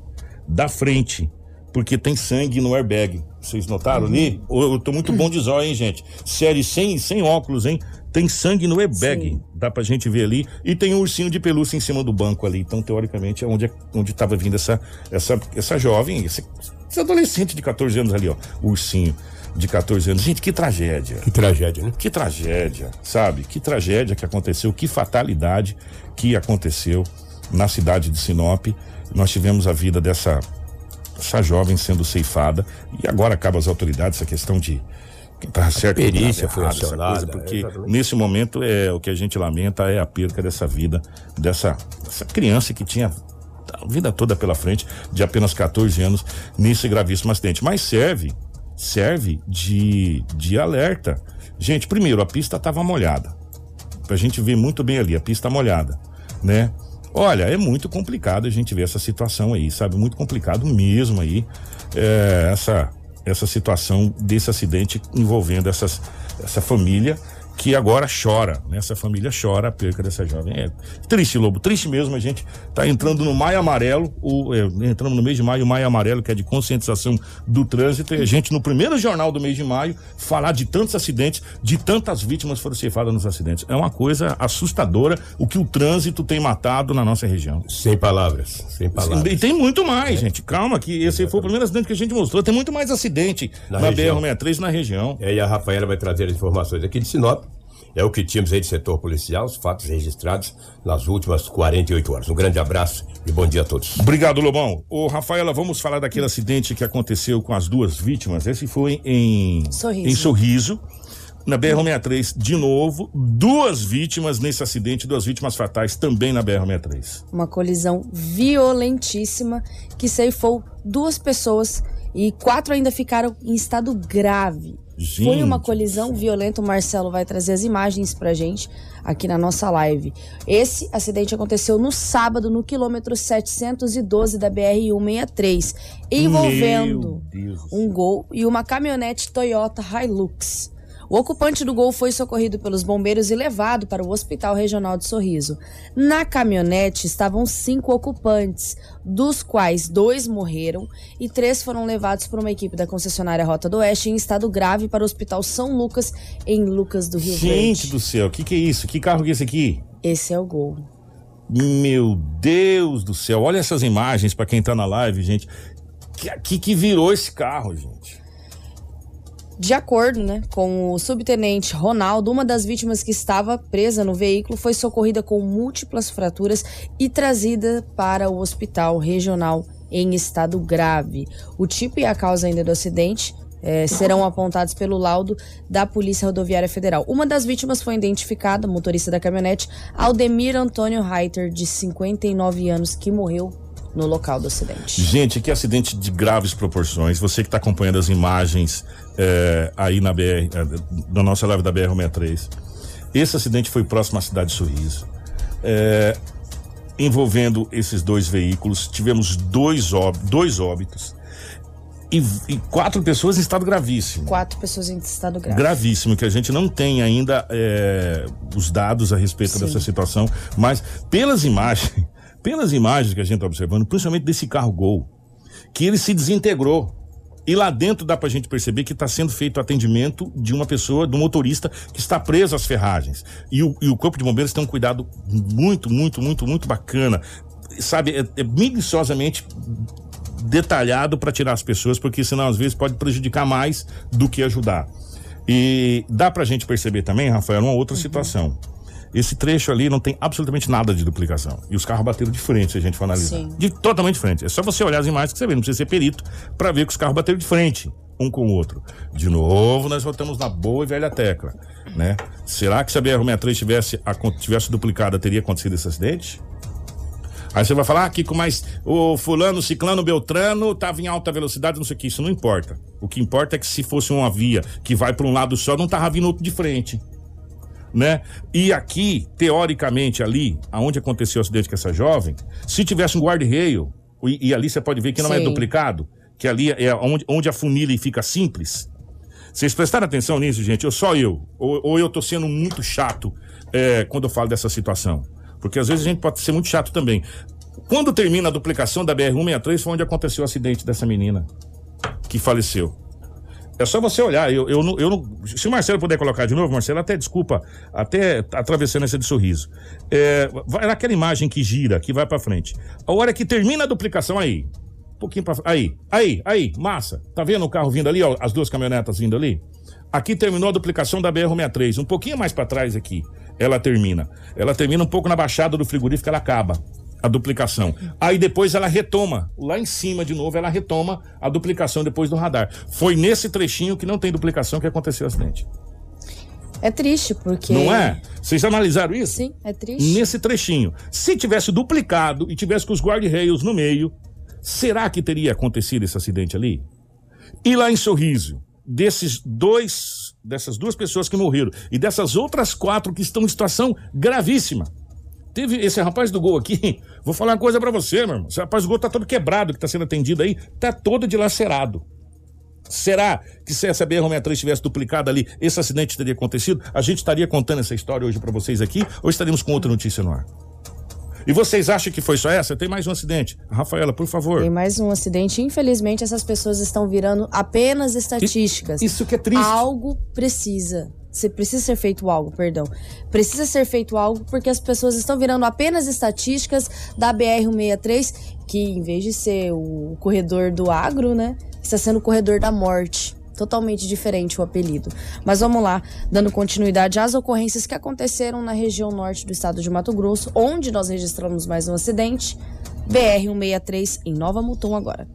da frente, porque tem sangue no airbag. Vocês notaram ali? Eu, eu tô muito bom de zóio, hein, gente? Série sem, sem óculos, hein? Tem sangue no airbag, Sim. dá pra gente ver ali. E tem um ursinho de pelúcia em cima do banco ali. Então, teoricamente, é onde, onde tava vindo essa, essa, essa jovem, esse, esse adolescente de 14 anos ali, ó. O ursinho de 14 anos. Gente, que tragédia. Que tragédia, né? Que tragédia, sabe? Que tragédia que aconteceu, que fatalidade que aconteceu na cidade de Sinop. Nós tivemos a vida dessa, dessa jovem sendo ceifada e agora acaba as autoridades essa questão de quem tá certo, quem tá perícia foi errado, essa coisa, porque exatamente. nesse momento é o que a gente lamenta é a perca dessa vida dessa, dessa criança que tinha a vida toda pela frente de apenas 14 anos nesse gravíssimo acidente. Mas serve serve de, de alerta. Gente, primeiro, a pista estava molhada. Pra gente ver muito bem ali, a pista molhada, né? Olha, é muito complicado a gente ver essa situação aí, sabe? Muito complicado mesmo aí, é, essa, essa situação desse acidente envolvendo essas, essa família que agora chora, né? Essa família chora a perca dessa jovem. É triste, Lobo, triste mesmo. A gente tá entrando no Maio Amarelo, o, é, entramos no mês de maio, o Maio Amarelo, que é de conscientização do trânsito, e a gente, no primeiro jornal do mês de maio, falar de tantos acidentes, de tantas vítimas foram ceifadas nos acidentes. É uma coisa assustadora o que o trânsito tem matado na nossa região. Sem palavras, sem palavras. E tem muito mais, gente. Calma, que esse foi o primeiro acidente que a gente mostrou. Tem muito mais acidente Na na, região. BR-63 na região. É, e a Rafaela vai trazer as informações aqui de Sinop. É o que tínhamos aí de setor policial, os fatos registrados nas últimas 48 horas. Um grande abraço e bom dia a todos. Obrigado, Lobão. Ô, Rafaela, vamos falar daquele acidente que aconteceu com as duas vítimas. Esse foi em Sorriso. em Sorriso, na BR-63. De novo, duas vítimas nesse acidente, duas vítimas fatais também na BR-63. Uma colisão violentíssima que ceifou duas pessoas e quatro ainda ficaram em estado grave. Foi uma Gente colisão violenta. O Marcelo vai trazer as imagens pra gente aqui na nossa live. Esse acidente aconteceu no sábado, no quilômetro 712 da BR-163, envolvendo um Gol e uma caminhonete Toyota Hilux. O ocupante do Gol foi socorrido pelos bombeiros e levado para o Hospital Regional de Sorriso. Na caminhonete estavam cinco ocupantes, dos quais dois morreram e três foram levados por uma equipe da concessionária Rota do Oeste em estado grave para o Hospital São Lucas, em Lucas do Rio Gente Verde. do céu, o que, que é isso? Que carro que é esse aqui? Esse é o Gol. Meu Deus do céu, olha essas imagens pra quem tá na live, gente. Que, que, que virou esse carro, gente? De acordo né, com o subtenente Ronaldo, uma das vítimas que estava presa no veículo foi socorrida com múltiplas fraturas e trazida para o hospital regional em estado grave. O tipo e a causa ainda do acidente eh, serão apontados pelo laudo da Polícia Rodoviária Federal. Uma das vítimas foi identificada, motorista da caminhonete, Aldemir Antônio Reiter, de 59 anos, que morreu no local do acidente. Gente, que acidente de graves proporções. Você que está acompanhando as imagens é, aí na BR, é, da nossa live da BR-63. Esse acidente foi próximo à cidade de Sorriso. É, envolvendo esses dois veículos, tivemos dois, dois óbitos e, e quatro pessoas em estado gravíssimo. Quatro pessoas em estado grave. Gravíssimo, que a gente não tem ainda é, os dados a respeito Sim. dessa situação, mas pelas imagens, pelas imagens que a gente está observando, principalmente desse carro Gol, que ele se desintegrou. E lá dentro dá pra gente perceber que está sendo feito atendimento de uma pessoa, do motorista, que está preso às ferragens. E o, e o Corpo de Bombeiros tem um cuidado muito, muito, muito, muito bacana. Sabe, é, é minuciosamente detalhado para tirar as pessoas, porque senão às vezes pode prejudicar mais do que ajudar. E dá pra gente perceber também, Rafael, uma outra situação. Esse trecho ali não tem absolutamente nada de duplicação. E os carros bateram de frente, se a gente for analisar. Sim. De totalmente diferente. É só você olhar as imagens que você vê, não precisa ser perito para ver que os carros bateram de frente um com o outro. De novo, nós voltamos na boa e velha tecla, né? Será que se a BR-63 tivesse, tivesse duplicada, teria acontecido esse acidente? Aí você vai falar, ah, Kiko, mas o fulano, ciclano, beltrano tava em alta velocidade, não sei o que, isso não importa. O que importa é que se fosse uma via que vai para um lado só, não tava vindo outro de frente. Né? E aqui, teoricamente, ali, aonde aconteceu o acidente com essa jovem, se tivesse um guarda-rail, e, e ali você pode ver que não é Sim. duplicado, que ali é onde, onde a funilha fica simples. Vocês prestaram atenção nisso, gente? Eu só eu. Ou, ou eu tô sendo muito chato é, quando eu falo dessa situação. Porque às vezes a gente pode ser muito chato também. Quando termina a duplicação da BR-163 foi onde aconteceu o acidente dessa menina que faleceu. É só você olhar. Eu, eu, eu se o Marcelo puder colocar de novo, Marcelo, até desculpa, até atravessando essa de sorriso. É, vai naquela imagem que gira, que vai pra frente. A hora que termina a duplicação, aí. Um pouquinho pra Aí, aí, aí, massa. Tá vendo o carro vindo ali, ó, as duas caminhonetas vindo ali? Aqui terminou a duplicação da BR-63. Um pouquinho mais pra trás aqui, ela termina. Ela termina um pouco na baixada do frigorífico, ela acaba a duplicação. Aí depois ela retoma, lá em cima de novo, ela retoma a duplicação depois do radar. Foi nesse trechinho que não tem duplicação que aconteceu o acidente. É triste, porque. Não é? Vocês analisaram isso? Sim, é triste. Nesse trechinho. Se tivesse duplicado e tivesse com os guarda-rails no meio, será que teria acontecido esse acidente ali? E lá em Sorriso, desses dois, dessas duas pessoas que morreram e dessas outras quatro que estão em situação gravíssima. Teve esse rapaz do gol aqui, vou falar uma coisa pra você, meu irmão. Esse rapaz do gol tá todo quebrado, que tá sendo atendido aí, tá todo dilacerado. Será que se essa BR-63 tivesse duplicado ali, esse acidente teria acontecido? A gente estaria contando essa história hoje pra vocês aqui ou estaríamos com outra notícia no ar? E vocês acham que foi só essa? Tem mais um acidente. Rafaela, por favor. Tem mais um acidente. Infelizmente, essas pessoas estão virando apenas estatísticas. Isso que é triste. Algo precisa. Precisa ser feito algo, perdão. Precisa ser feito algo porque as pessoas estão virando apenas estatísticas da BR-163, que em vez de ser o corredor do agro, né? Está sendo o corredor da morte. Totalmente diferente o apelido. Mas vamos lá, dando continuidade às ocorrências que aconteceram na região norte do estado de Mato Grosso, onde nós registramos mais um acidente. BR-163 em Nova Mutum agora.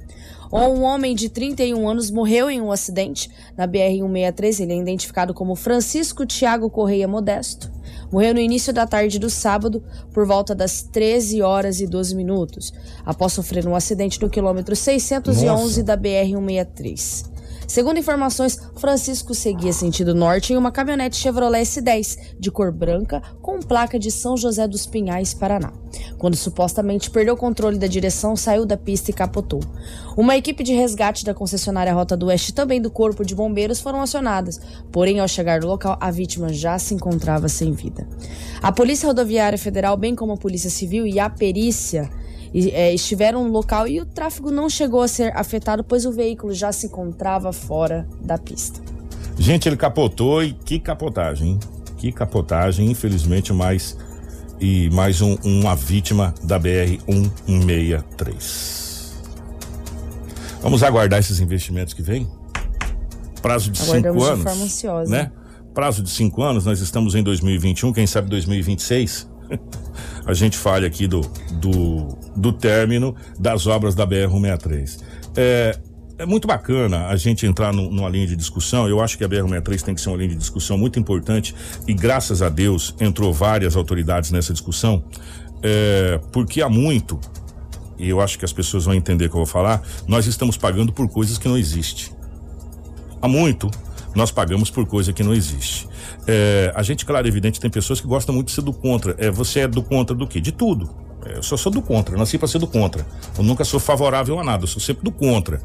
Um homem de 31 anos morreu em um acidente na BR-163. Ele é identificado como Francisco Tiago Correia Modesto. Morreu no início da tarde do sábado, por volta das 13 horas e 12 minutos, após sofrer um acidente no quilômetro 611 Nossa. da BR-163. Segundo informações, Francisco seguia sentido norte em uma caminhonete Chevrolet S10 de cor branca com placa de São José dos Pinhais, Paraná. Quando supostamente perdeu o controle da direção, saiu da pista e capotou. Uma equipe de resgate da concessionária Rota do Oeste e também do Corpo de Bombeiros foram acionadas, porém ao chegar no local a vítima já se encontrava sem vida. A Polícia Rodoviária Federal, bem como a Polícia Civil e a perícia estiveram no local e o tráfego não chegou a ser afetado, pois o veículo já se encontrava fora da pista. Gente, ele capotou e que capotagem, hein? Que capotagem, infelizmente, mais e mais um- uma vítima da BR-163. Vamos aguardar esses investimentos que vêm? Prazo de Aguardamos cinco de anos. forma ansiosa. Né? Prazo de cinco anos, nós estamos em 2021, quem sabe 2026. A gente fale aqui do, do, do término das obras da BR-163. É, é muito bacana a gente entrar num- numa linha de discussão. Eu acho que a BR-163 tem que ser uma linha de discussão muito importante e, graças a Deus, entrou várias autoridades nessa discussão, é, porque há muito, e eu acho que as pessoas vão entender o que eu vou falar, nós estamos pagando por coisas que não existem. Há muito, nós pagamos por coisa que não existe. É, a gente, claro, evidente, tem pessoas que gostam muito de ser do contra. É, você é do contra do quê? De tudo. É, eu só sou do contra, eu nasci para ser do contra. Eu nunca sou favorável a nada, eu sou sempre do contra.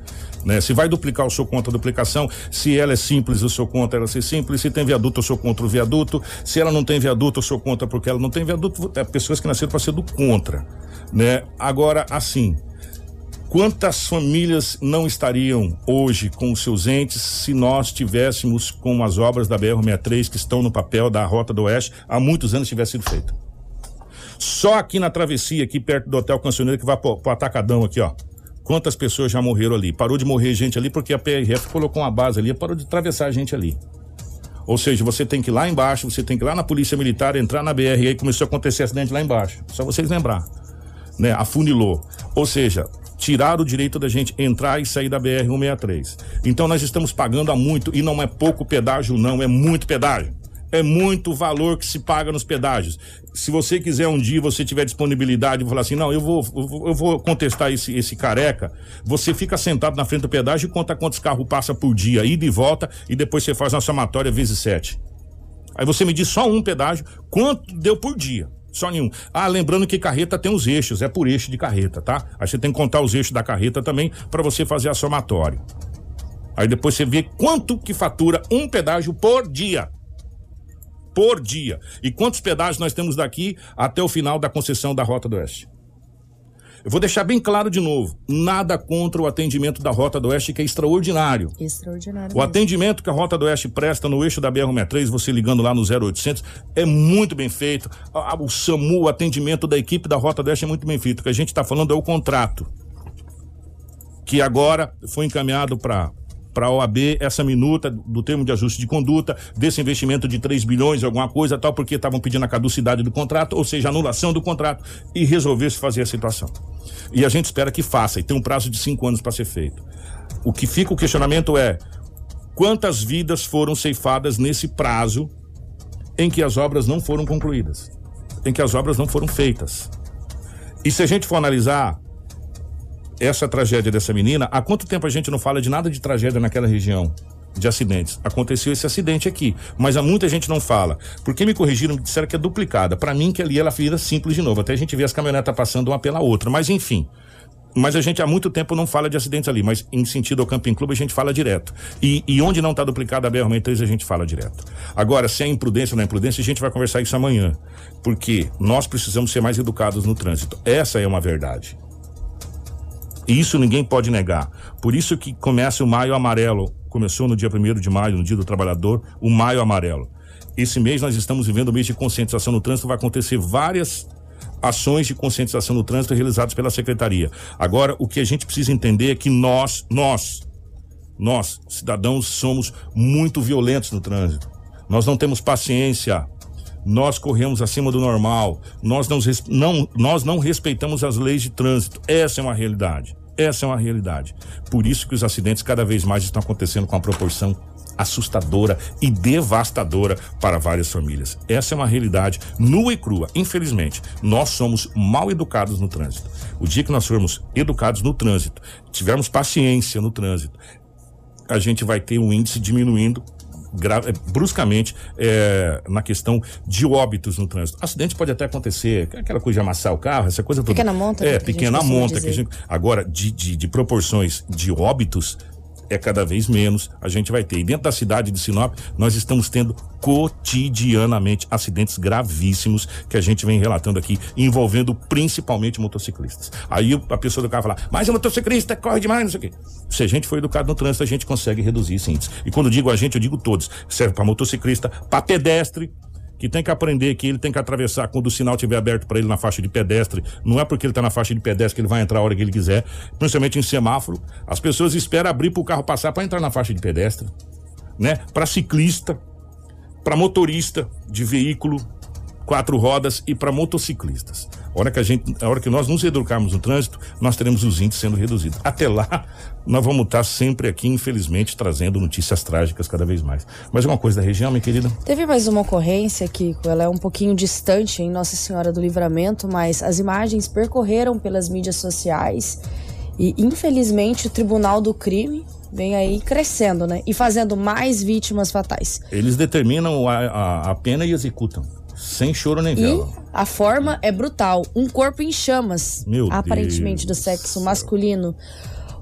Né? Se vai duplicar, eu sou contra a duplicação. Se ela é simples, eu sou contra ela ser simples. Se tem viaduto, eu sou contra o viaduto. Se ela não tem viaduto, eu sou contra porque ela não tem viaduto. É pessoas que nasceram para ser do contra. Né? Agora, assim, Quantas famílias não estariam hoje com os seus entes se nós tivéssemos com as obras da BR-63 que estão no papel da Rota do Oeste há muitos anos tivesse sido feita? Só aqui na travessia, aqui perto do Hotel Cancioneiro, que vai pro, pro Atacadão aqui, ó. Quantas pessoas já morreram ali? Parou de morrer gente ali porque a PRF colocou uma base ali, parou de atravessar a gente ali. Ou seja, você tem que ir lá embaixo, você tem que ir lá na Polícia Militar, entrar na BR, e aí começou a acontecer acidente lá embaixo. Só vocês lembrar. Né? Afunilou. Ou seja, tirar o direito da gente entrar e sair da BR 163. Então nós estamos pagando há muito e não é pouco pedágio não, é muito pedágio. É muito valor que se paga nos pedágios. Se você quiser um dia, você tiver disponibilidade, falar assim, não, eu vou, eu vou contestar esse, esse careca, você fica sentado na frente do pedágio e conta quantos carros passa por dia, ida e volta, e depois você faz uma somatória vezes sete. Aí você me diz só um pedágio, quanto deu por dia? Só nenhum. Ah, lembrando que carreta tem os eixos, é por eixo de carreta, tá? Aí você tem que contar os eixos da carreta também para você fazer a somatória. Aí depois você vê quanto que fatura um pedágio por dia. Por dia. E quantos pedágios nós temos daqui até o final da concessão da Rota do Oeste? Eu vou deixar bem claro de novo: nada contra o atendimento da Rota do Oeste, que é extraordinário. Extraordinário. O atendimento que a Rota do Oeste presta no eixo da BR-63, você ligando lá no 0800, é muito bem feito. O SAMU, o atendimento da equipe da Rota do Oeste é muito bem feito. O que a gente está falando é o contrato, que agora foi encaminhado para para a OAB essa minuta do termo de ajuste de conduta, desse investimento de 3 bilhões, alguma coisa tal, porque estavam pedindo a caducidade do contrato, ou seja, anulação do contrato, e resolver se fazer a situação. E a gente espera que faça, e tem um prazo de cinco anos para ser feito. O que fica o questionamento é quantas vidas foram ceifadas nesse prazo em que as obras não foram concluídas, em que as obras não foram feitas. E se a gente for analisar essa tragédia dessa menina, há quanto tempo a gente não fala de nada de tragédia naquela região? De acidentes. Aconteceu esse acidente aqui, mas há muita gente não fala. Porque me corrigiram, me disseram que é duplicada. Para mim, que ali ela vira simples de novo. Até a gente vê as caminhonetas passando uma pela outra. Mas enfim. Mas a gente há muito tempo não fala de acidentes ali, mas em sentido ao Camping Clube a gente fala direto. E, e onde não está duplicada a BR-63 a gente fala direto. Agora, se é imprudência ou não é imprudência, a gente vai conversar isso amanhã. Porque nós precisamos ser mais educados no trânsito. Essa é uma verdade. E isso ninguém pode negar. Por isso que começa o Maio Amarelo. Começou no dia 1 de maio, no Dia do Trabalhador, o Maio Amarelo. Esse mês nós estamos vivendo o mês de conscientização no trânsito. Vai acontecer várias ações de conscientização no trânsito realizadas pela Secretaria. Agora, o que a gente precisa entender é que nós, nós, nós, cidadãos, somos muito violentos no trânsito. Nós não temos paciência nós corremos acima do normal, nós não, não, nós não respeitamos as leis de trânsito. Essa é uma realidade. Essa é uma realidade. Por isso que os acidentes cada vez mais estão acontecendo com uma proporção assustadora e devastadora para várias famílias. Essa é uma realidade nua e crua. Infelizmente, nós somos mal educados no trânsito. O dia que nós formos educados no trânsito, tivermos paciência no trânsito, a gente vai ter um índice diminuindo bruscamente é, na questão de óbitos no trânsito. Acidente pode até acontecer, aquela coisa de amassar o carro, essa coisa toda. Pequena monta. É, pequena monta. Que gente, agora, de, de, de proporções de óbitos, é cada vez menos a gente vai ter. E dentro da cidade de Sinop, nós estamos tendo cotidianamente acidentes gravíssimos que a gente vem relatando aqui, envolvendo principalmente motociclistas. Aí a pessoa do carro fala, mas o motociclista corre demais, não sei o quê. Se a gente for educado no trânsito, a gente consegue reduzir esse índice. E quando digo a gente, eu digo todos. Serve para motociclista, para pedestre, que tem que aprender que ele tem que atravessar quando o sinal estiver aberto para ele na faixa de pedestre. Não é porque ele está na faixa de pedestre que ele vai entrar a hora que ele quiser, principalmente em semáforo. As pessoas esperam abrir para o carro passar para entrar na faixa de pedestre, né? Para ciclista, para motorista de veículo quatro rodas e para motociclistas. A hora que a gente, a hora que nós nos educarmos no trânsito, nós teremos os índices sendo reduzidos. Até lá, nós vamos estar sempre aqui, infelizmente, trazendo notícias trágicas cada vez mais. Mas uma coisa da região, minha querida? Teve mais uma ocorrência, Kiko. Ela é um pouquinho distante em Nossa Senhora do Livramento, mas as imagens percorreram pelas mídias sociais e, infelizmente, o Tribunal do Crime vem aí crescendo, né? E fazendo mais vítimas fatais. Eles determinam a, a, a pena e executam. Sem choro nem vela. E a forma é brutal. Um corpo em chamas, Meu aparentemente Deus do sexo masculino,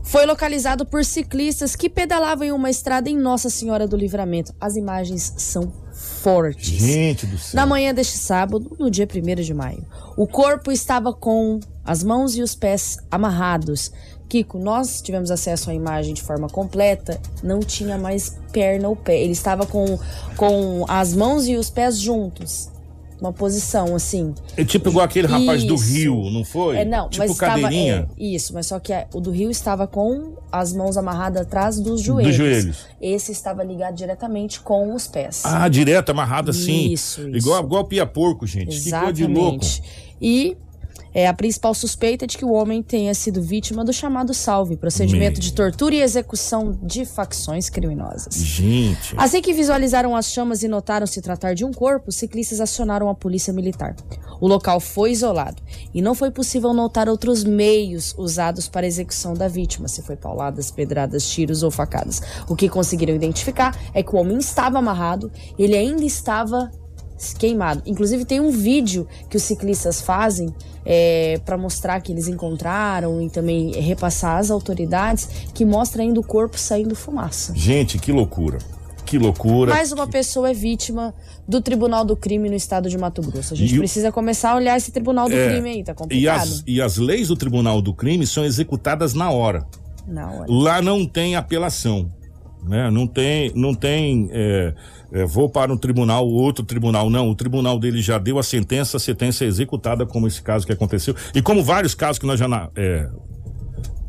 foi localizado por ciclistas que pedalavam em uma estrada em Nossa Senhora do Livramento. As imagens são fortes. Gente do céu. Na manhã deste sábado, no dia 1 de maio, o corpo estava com as mãos e os pés amarrados. Kiko, nós tivemos acesso à imagem de forma completa, não tinha mais perna ou pé. Ele estava com, com as mãos e os pés juntos uma posição assim. É tipo igual aquele rapaz do Isso. Rio, não foi? É, não, tipo mas cadeirinha. Estava, é, isso, mas só que é, o do Rio estava com as mãos amarradas atrás dos joelhos. joelhos. Esse estava ligado diretamente com os pés. Ah, direto, amarrado assim. Isso, isso. Igual, igual pia porco, gente. Que coisa de louco. Exatamente. E é a principal suspeita é de que o homem tenha sido vítima do chamado salve, procedimento Meu. de tortura e execução de facções criminosas. Gente. Assim que visualizaram as chamas e notaram se tratar de um corpo, ciclistas acionaram a polícia militar. O local foi isolado e não foi possível notar outros meios usados para a execução da vítima, se foi pauladas, pedradas, tiros ou facadas. O que conseguiram identificar é que o homem estava amarrado, ele ainda estava queimado. Inclusive tem um vídeo que os ciclistas fazem para mostrar que eles encontraram e também repassar às autoridades que mostra ainda o corpo saindo fumaça. Gente, que loucura. Que loucura. Mais uma pessoa é vítima do Tribunal do Crime no estado de Mato Grosso. A gente E o- precisa começar a olhar esse Tribunal do É, Crime aí, tá E complicado. as, e as leis do Tribunal do Crime são executadas na hora. Na hora. Lá não tem apelação. Né? Não tem, não tem é, é, vou para um tribunal, outro tribunal. Não, o tribunal dele já deu a sentença, a sentença é executada, como esse caso que aconteceu. E como vários casos que nós já é,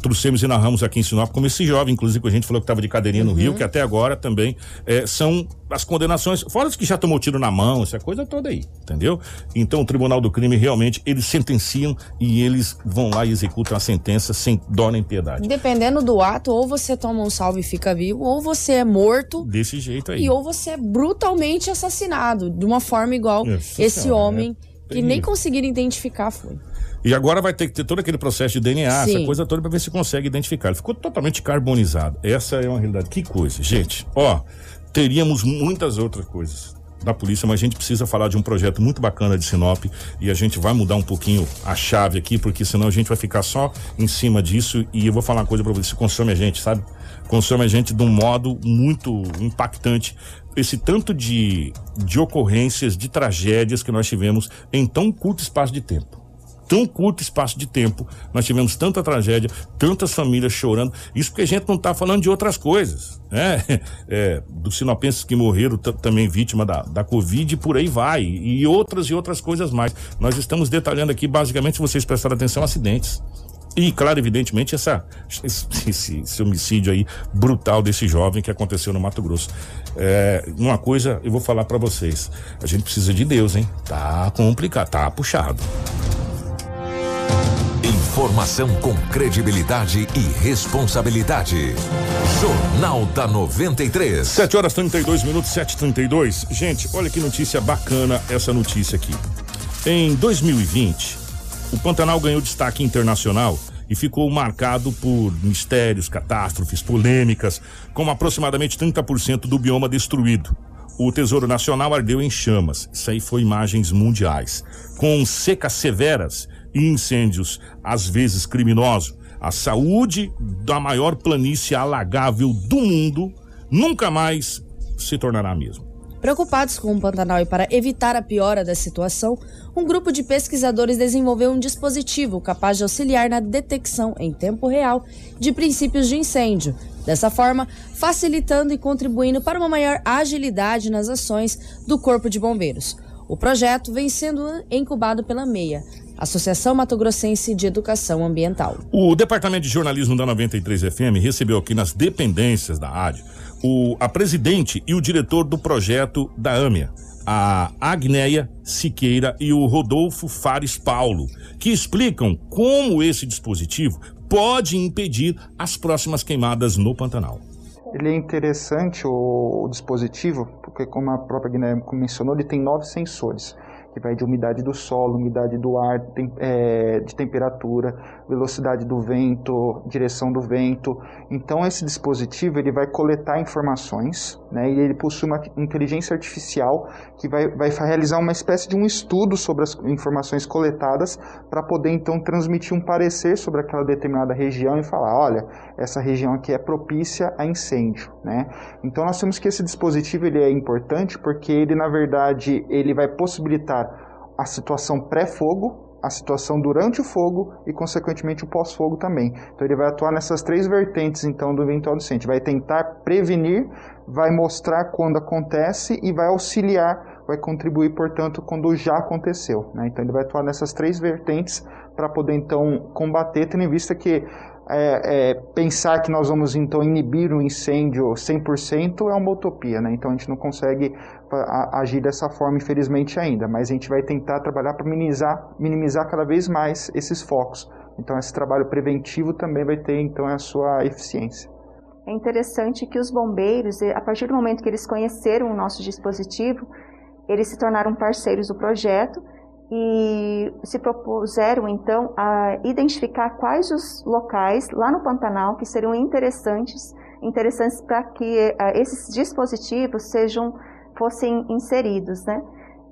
trouxemos e narramos aqui em Sinop, como esse jovem, inclusive, que a gente falou que estava de cadeirinha no Rio, que até agora também é, são as condenações, fora os que já tomou tiro na mão, essa coisa toda aí, entendeu? Então o Tribunal do Crime realmente, eles sentenciam e eles vão lá e executam a sentença sem dó nem piedade. Dependendo do ato, ou você toma um salve e fica vivo, ou você é morto Desse jeito aí. e ou você é brutalmente assassinado, de uma forma igual Nossa esse Senhora, homem é que nem conseguiram identificar foi. E agora vai ter que ter todo aquele processo de DNA, Sim. essa coisa toda, pra ver se consegue identificar. Ele ficou totalmente carbonizado. Essa é uma realidade. Que coisa. Gente, ó, teríamos muitas outras coisas da polícia, mas a gente precisa falar de um projeto muito bacana de Sinop e a gente vai mudar um pouquinho a chave aqui, porque senão a gente vai ficar só em cima disso e eu vou falar uma coisa pra você, consome a gente, sabe? Consome a gente de um modo muito impactante. Esse tanto de, de ocorrências, de tragédias que nós tivemos em tão curto espaço de tempo tão curto espaço de tempo, nós tivemos tanta tragédia, tantas famílias chorando. Isso porque a gente não está falando de outras coisas, né? É, dos sinopenses que morreram também vítima da, da Covid e por aí vai. E outras e outras coisas mais. Nós estamos detalhando aqui, basicamente, se vocês prestarem atenção, acidentes. E, claro, evidentemente, essa, esse, esse- esse homicídio aí brutal desse jovem que aconteceu no Mato Grosso. É, uma coisa eu vou falar para vocês: a gente precisa de Deus, hein? Tá complicado, tá puxado. Informação com credibilidade e responsabilidade. Jornal da 93. 7 horas 32 minutos, 7h32. Gente, olha que notícia bacana essa notícia aqui. Em 2020, o Pantanal ganhou destaque internacional e ficou marcado por mistérios, catástrofes, polêmicas, com aproximadamente 30% do bioma destruído. O Tesouro Nacional ardeu em chamas. Isso aí foi imagens mundiais. Com secas severas e incêndios, às vezes criminosos. A saúde da maior planície alagável do mundo nunca mais se tornará a mesma. Preocupados com o Pantanal e para evitar a piora da situação, um grupo de pesquisadores desenvolveu um dispositivo capaz de auxiliar na detecção em tempo real de princípios de incêndio. Dessa forma, facilitando e contribuindo para uma maior agilidade nas ações do Corpo de Bombeiros. O projeto vem sendo incubado pela MEIA, Associação Mato Grossense de Educação Ambiental. O Departamento de Jornalismo da 93 FM recebeu aqui nas dependências da rádio o, a presidente e o diretor do projeto da AMEA, a Agneia Siqueira e o Rodolfo Fares Paulo, que explicam como esse dispositivo pode impedir as próximas queimadas no Pantanal. Ele é interessante o, o dispositivo, porque como a própria Guiné mencionou, ele tem nove sensores, que vai de umidade do solo, umidade do ar, tem, é, de temperatura, velocidade do vento, direção do vento. Então esse dispositivo ele vai coletar informações, né, e ele possui uma inteligência artificial que vai, vai realizar uma espécie de um estudo sobre as informações coletadas para poder então transmitir um parecer sobre aquela determinada região e falar, olha, essa região aqui é propícia a incêndio, né? Então nós temos que esse dispositivo ele é importante porque ele na verdade ele vai possibilitar a situação pré-fogo, a situação durante o fogo e consequentemente o pós-fogo também. Então ele vai atuar nessas três vertentes então do eventual incêndio, vai tentar prevenir, vai mostrar quando acontece e vai auxiliar vai contribuir, portanto, quando já aconteceu. Né? Então ele vai atuar nessas três vertentes para poder então combater, tendo em vista que é, é, pensar que nós vamos então inibir o incêndio 100% é uma utopia, né? Então a gente não consegue agir dessa forma, infelizmente ainda, mas a gente vai tentar trabalhar para minimizar, minimizar cada vez mais esses focos. Então esse trabalho preventivo também vai ter então a sua eficiência. É interessante que os bombeiros, a partir do momento que eles conheceram o nosso dispositivo, eles se tornaram parceiros do projeto e se propuseram então a identificar quais os locais lá no Pantanal que seriam interessantes, interessantes para que uh, esses dispositivos sejam fossem inseridos, né?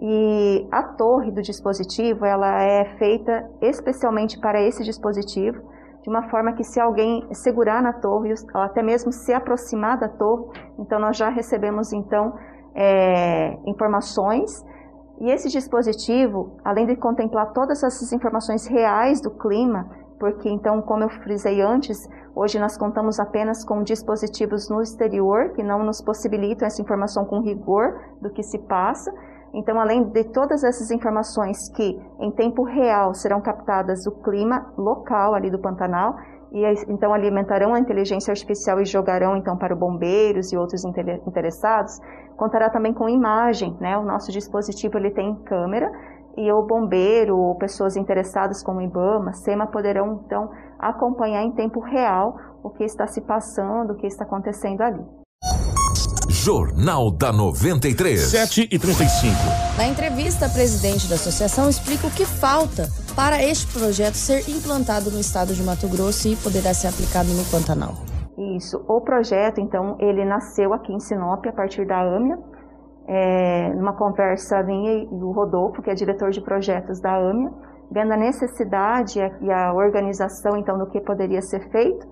E a torre do dispositivo ela é feita especialmente para esse dispositivo, de uma forma que se alguém segurar na torre ou até mesmo se aproximar da torre, então nós já recebemos então é, informações e esse dispositivo, além de contemplar todas essas informações reais do clima, porque então, como eu frisei antes, hoje nós contamos apenas com dispositivos no exterior que não nos possibilitam essa informação com rigor do que se passa. Então, além de todas essas informações que em tempo real serão captadas do clima local ali do Pantanal, e então alimentarão a inteligência artificial e jogarão então para bombeiros e outros interessados, contará também com imagem, né? O nosso dispositivo ele tem câmera e o bombeiro ou pessoas interessadas como IBAMA, SEMA poderão então acompanhar em tempo real o que está se passando, o que está acontecendo ali. Jornal da 93. 7 e 35. Na entrevista, a presidente da associação explica o que falta para este projeto ser implantado no estado de Mato Grosso e poderá ser aplicado no Pantanal. Isso. O projeto, então, ele nasceu aqui em Sinop a partir da AMIA, é, numa conversa minha e do Rodolfo, que é diretor de projetos da AMIA, vendo a necessidade e a organização, então, do que poderia ser feito.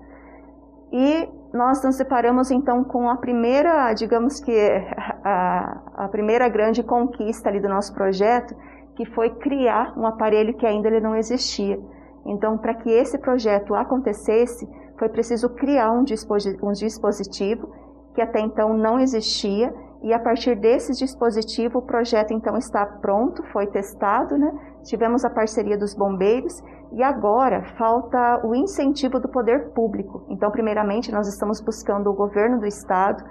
E nós nos separamos então com a primeira, digamos que a, a primeira grande conquista ali do nosso projeto, que foi criar um aparelho que ainda ele não existia. Então, para que esse projeto acontecesse, foi preciso criar um, dispositivo, um dispositivo que até então não existia e a partir desse dispositivo o projeto então está pronto, foi testado, né? Tivemos a parceria dos bombeiros e agora falta o incentivo do poder público. Então, primeiramente, nós estamos buscando o governo do estado.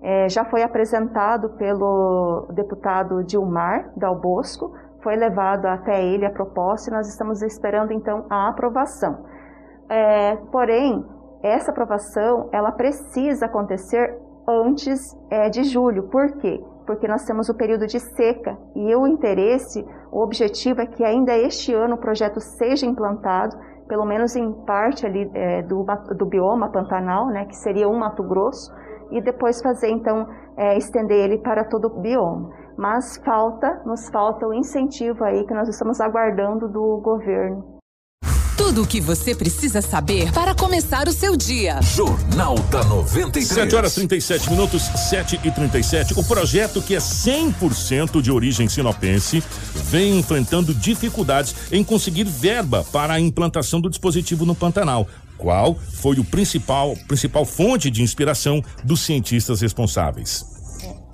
É, já foi apresentado pelo deputado Dilmar Dal Bosco, foi levado até ele a proposta e nós estamos esperando então a aprovação. É, porém, essa aprovação ela precisa acontecer antes é, de julho. Por quê? Porque nós temos o período de seca e o interesse, o objetivo é que ainda este ano o projeto seja implantado, pelo menos em parte ali é, do, do bioma Pantanal, né, que seria um Mato Grosso, e depois fazer então é, estender ele para todo o bioma. Mas falta, nos falta o incentivo aí que nós estamos aguardando do governo. Tudo o que você precisa saber para começar o seu dia. Jornal da 93. 7 horas 37 minutos, 7 e 37. O projeto, que é 100% de origem sinopense, vem enfrentando dificuldades em conseguir verba para a implantação do dispositivo no Pantanal. Qual foi o principal, principal fonte de inspiração dos cientistas responsáveis?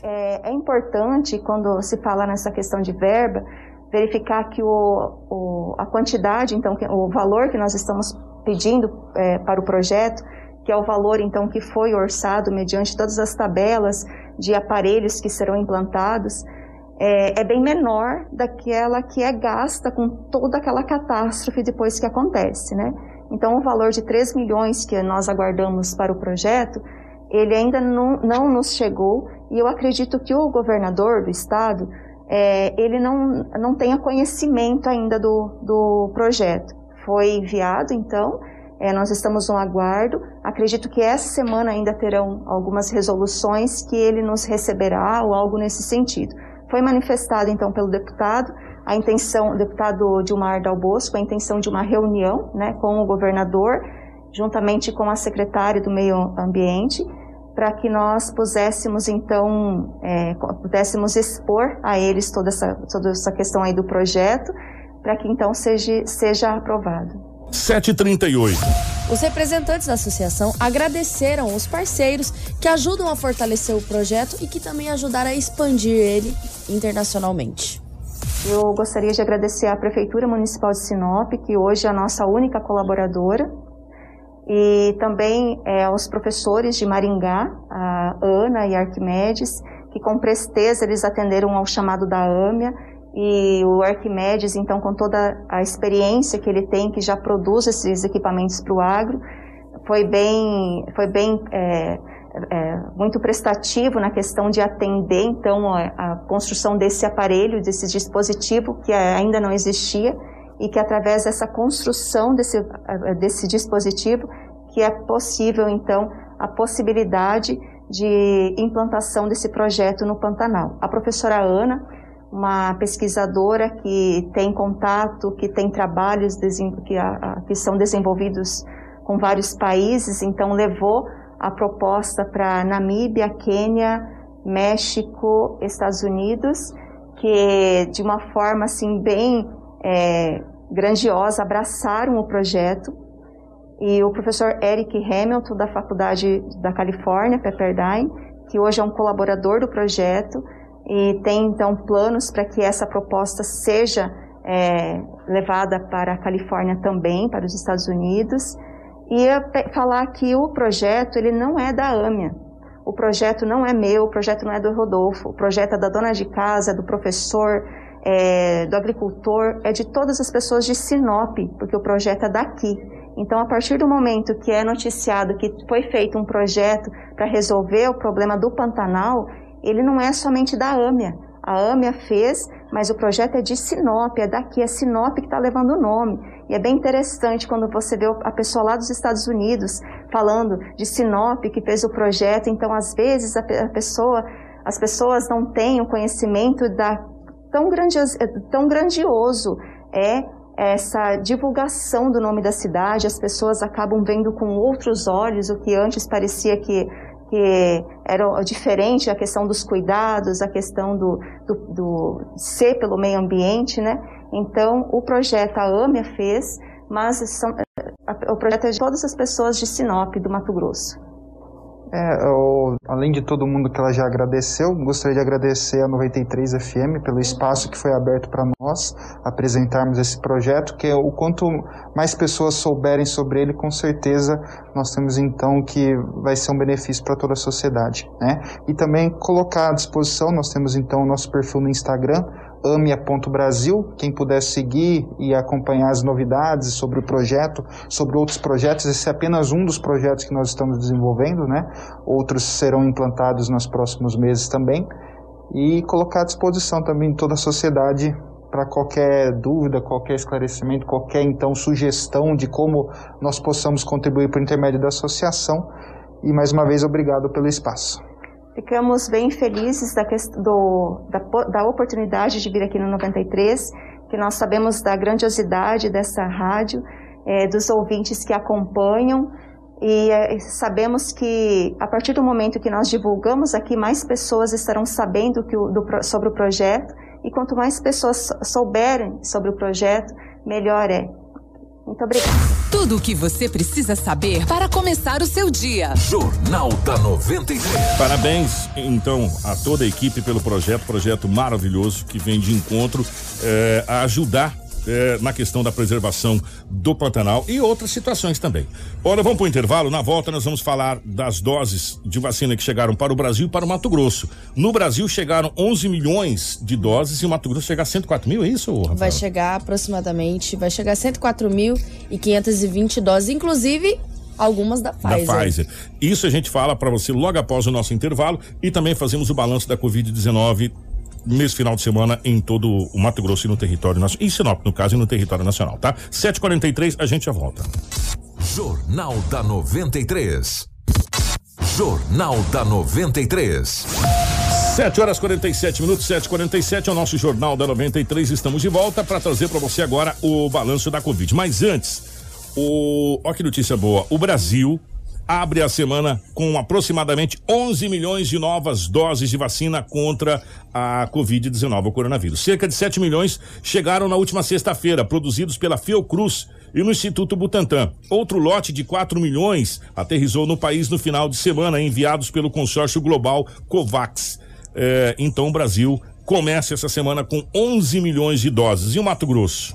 É, é importante, quando se fala nessa questão de verba, verificar que o, o, a quantidade, então, que, o valor que nós estamos pedindo é, para o projeto, que é o valor, então, que foi orçado mediante todas as tabelas de aparelhos que serão implantados, é, é bem menor daquela que é gasta com toda aquela catástrofe depois que acontece, né? Então, o valor de 3 milhões que nós aguardamos para o projeto, ele ainda não, não nos chegou e eu acredito que o governador do estado é, ele não, não tenha conhecimento ainda do, do projeto. Foi enviado, então, é, nós estamos no aguardo. Acredito que essa semana ainda terão algumas resoluções que ele nos receberá ou algo nesse sentido. Foi manifestado, então, pelo deputado a intenção, o deputado Dilmar Dal Bosco, a intenção de uma reunião né, com o governador, juntamente com a secretária do Meio Ambiente, para que nós puséssemos então, é, pudéssemos expor a eles toda essa, toda essa questão aí do projeto, para que então seja, seja aprovado. 738. Os representantes da associação agradeceram os parceiros que ajudam a fortalecer o projeto e que também ajudaram a expandir ele internacionalmente. Eu gostaria de agradecer à Prefeitura Municipal de Sinop, que hoje é a nossa única colaboradora, e também é, aos professores de Maringá, a Ana e Arquimedes, que com presteza eles atenderam ao chamado da AMIA e o Arquimedes, então, com toda a experiência que ele tem, que já produz esses equipamentos para o agro, foi bem, foi bem é, é, muito prestativo na questão de atender, então, a, a, construção desse aparelho, desse dispositivo que ainda não existia e que através dessa construção desse, desse dispositivo que é possível, então, a possibilidade de implantação desse projeto no Pantanal. A professora Ana, uma pesquisadora que tem contato, que tem trabalhos que, que são desenvolvidos com vários países, então levou a proposta para Namíbia, Quênia, México, Estados Unidos, que de uma forma assim bem é, grandiosa abraçaram o projeto. E o professor Eric Hamilton da Faculdade da Califórnia, Pepperdine, que hoje é um colaborador do projeto, e tem então planos para que essa proposta seja é, levada para a Califórnia também, para os Estados Unidos. E falar que o projeto ele não é da AMIA. O projeto não é meu, o projeto não é do Rodolfo, o projeto é da dona de casa, do professor, é, do agricultor, é de todas as pessoas de Sinop, porque o projeto é daqui. Então, a partir do momento que é noticiado que foi feito um projeto para resolver o problema do Pantanal, ele não é somente da AMIA. A AMIA fez, mas o projeto é de Sinop, é daqui, é Sinop que está levando o nome. E é bem interessante quando você vê a pessoa lá dos Estados Unidos falando de Sinop que fez o projeto. Então, às vezes, a pessoa, as pessoas não têm o conhecimento da tão, grandioso, tão grandioso é essa divulgação do nome da cidade. As pessoas acabam vendo com outros olhos o que antes parecia que que era diferente a questão dos cuidados, a questão do, do, do ser pelo meio ambiente, né? Então, o projeto a AMEA fez, mas são, o projeto é de todas as pessoas de Sinop, do Mato Grosso. É, eu, além de todo mundo que ela já agradeceu, gostaria de agradecer a 93 FM pelo espaço que foi aberto para nós apresentarmos esse projeto, que é o quanto mais pessoas souberem sobre ele, com certeza nós temos então que vai ser um benefício para toda a sociedade, né? E também colocar à disposição, nós temos então o nosso perfil no Instagram, amia.brasil. Quem puder seguir e acompanhar as novidades sobre o projeto, sobre outros projetos, esse é apenas um dos projetos que nós estamos desenvolvendo, né? Outros serão implantados nos próximos meses também. E colocar à disposição também toda a sociedade para qualquer dúvida, qualquer esclarecimento, qualquer então sugestão de como nós possamos contribuir por intermédio da associação. E mais uma vez, obrigado pelo espaço. Ficamos bem felizes da, do, da, da oportunidade de vir aqui no 93, que nós sabemos da grandiosidade dessa rádio, é, dos ouvintes que acompanham, e é, sabemos que a partir do momento que nós divulgamos aqui, mais pessoas estarão sabendo o, do, sobre o projeto, e quanto mais pessoas souberem sobre o projeto, melhor é. Muito obrigada. Tudo o que você precisa saber para começar o seu dia. Jornal da 93. Parabéns, então, a toda a equipe pelo projeto, projeto maravilhoso que vem de encontro é, a ajudar é, na questão da preservação do Pantanal e outras situações também. Olha, vamos para o intervalo. Na volta, nós vamos falar das doses de vacina que chegaram para o Brasil e para o Mato Grosso. No Brasil, chegaram 11 milhões de doses e o Mato Grosso chegar a 104 mil, é isso, Rafael? Vai chegar aproximadamente, vai chegar a 104 mil e 520 doses, inclusive algumas da Pfizer. Da Pfizer. Isso a gente fala para você logo após o nosso intervalo e também fazemos o balanço da Covid-19 nesse final de semana em todo o Mato Grosso e no território nacional. Em Sinop, no caso, e no território nacional, tá? 7h43, a gente já volta. Jornal da 93. Jornal da 93. 7 horas 47 minutos, 7h47 é o nosso Jornal da 93. Estamos de volta para trazer para você agora o balanço da Covid. Mas antes, o. Olha que notícia boa. O Brasil abre a semana com aproximadamente 11 milhões de novas doses de vacina contra a Covid-19, o coronavírus. Cerca de 7 milhões chegaram na última sexta-feira, produzidos pela Fiocruz, e no Instituto Butantan. Outro lote de 4 milhões aterrizou no país no final de semana, enviados pelo consórcio global COVAX. É, então o Brasil começa essa semana com 11 milhões de doses. E o Mato Grosso?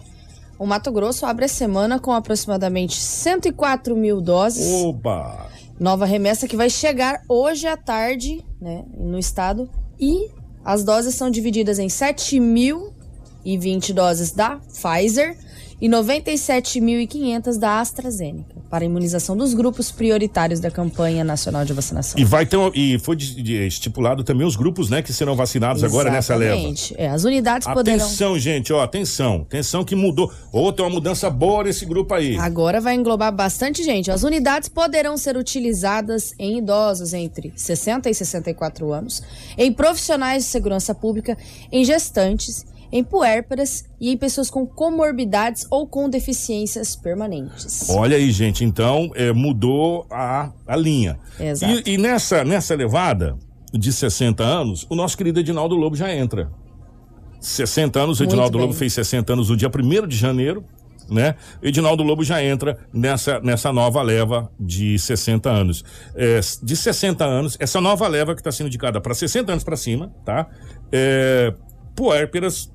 O Mato Grosso abre a semana com aproximadamente 104 mil doses. Oba! Nova remessa que vai chegar hoje à tarde, né, no estado. E as doses são divididas em 7.020 doses da Pfizer e 97.500 da AstraZeneca para a imunização dos grupos prioritários da campanha nacional de vacinação. E vai ter e foi estipulado também os grupos, né, que serão vacinados Exatamente. agora nessa leva. É, as unidades poderão Atenção, gente, ó, atenção. Atenção que mudou. Outra uma mudança boa nesse grupo aí. Agora vai englobar bastante gente. As unidades poderão ser utilizadas em idosos entre 60 e 64 anos, em profissionais de segurança pública, em gestantes, em puérperas e em pessoas com comorbidades ou com deficiências permanentes. Olha aí, gente, então é, mudou a, a linha. Exato. E, e nessa, nessa levada de 60 anos, o nosso querido Edinaldo Lobo já entra. 60 anos, o Edinaldo. Lobo fez 60 anos no dia 1 de janeiro, né? Edinaldo Lobo já entra nessa, nessa nova leva de 60 anos. É, de 60 anos, essa nova leva que está sendo indicada para 60 anos para cima, tá? É, puérperas,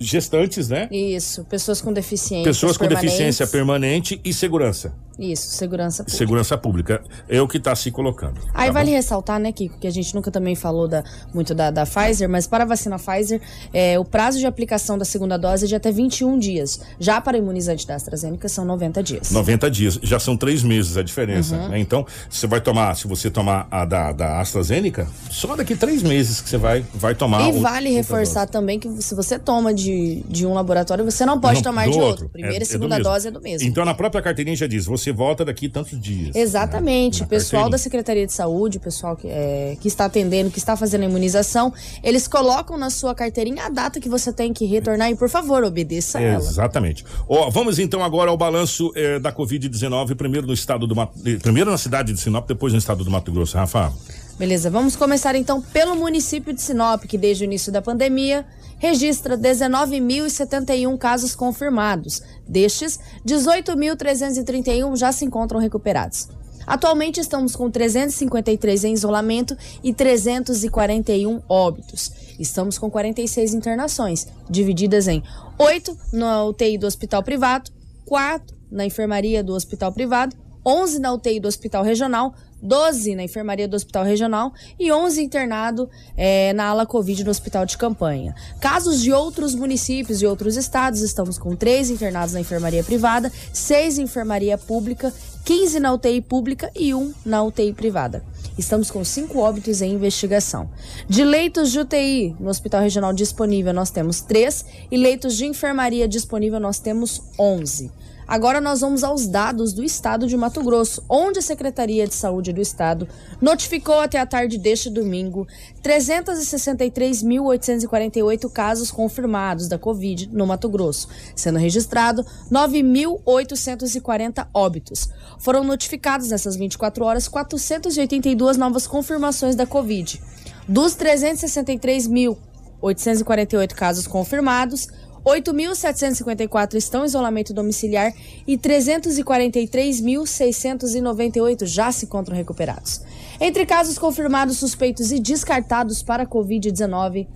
gestantes, né? Isso, pessoas com deficiência. Pessoas com deficiência permanente e segurança. Isso, segurança pública. Segurança pública é o que está se colocando. Aí tá vale bom? ressaltar, né, Kiko, que a gente nunca também falou da- muito da, da Pfizer, mas para a vacina Pfizer, é, o prazo de aplicação da segunda dose é de até 21 dias. Já para o imunizante da AstraZeneca são 90 dias. 90 dias, já são três meses a diferença. Uhum. né? Então, você vai tomar, se você tomar a da, da AstraZeneca, só daqui três meses que você vai, vai tomar. E outra- vale reforçar também que se você toma de, de um laboratório, você não pode Não, tomar de outro. outro. Primeira É- é e do segunda mesmo. dose é do mesmo. Então, na própria carteirinha já diz, você volta daqui tantos dias. Exatamente. Na O pessoal da Secretaria de Saúde, o pessoal que, é, que está atendendo, que está fazendo a imunização, eles colocam na sua carteirinha a data que você tem que retornar e, por favor, obedeça a ela. Exatamente. Ó, vamos então agora ao balanço eh, da Covid-19, primeiro no estado do Mato, eh, primeiro na cidade de Sinop, depois no estado do Mato Grosso. Rafa. Beleza, vamos começar então pelo município de Sinop, que desde o início da pandemia registra 19.071 casos confirmados. Destes, 18.331 já se encontram recuperados. Atualmente estamos com 353 em isolamento e 341 óbitos. Estamos com 46 internações, divididas em 8 na UTI do hospital privado, 4 na enfermaria do hospital privado, 11 na UTI do hospital regional, 12 na enfermaria do hospital regional e 11 internado eh, na ala Covid do hospital de campanha. Casos de outros municípios e outros estados, estamos com 3 internados na enfermaria privada, 6 em enfermaria pública, 15 na UTI pública e 1 na UTI privada. Estamos com 5 óbitos em investigação. De leitos de UTI no hospital regional disponível, nós temos 3 e leitos de enfermaria disponível, nós temos 11. Agora nós vamos aos dados do estado de Mato Grosso, onde a Secretaria de Saúde do estado notificou até a tarde deste domingo 363.848 casos confirmados da Covid no Mato Grosso, sendo registrado 9.840 óbitos. Foram notificados nessas 24 horas 482 novas confirmações da Covid. Dos 363.848 casos confirmados, 8.754 estão em isolamento domiciliar e 343.698 já se encontram recuperados. Entre casos confirmados, suspeitos e descartados para a Covid-19,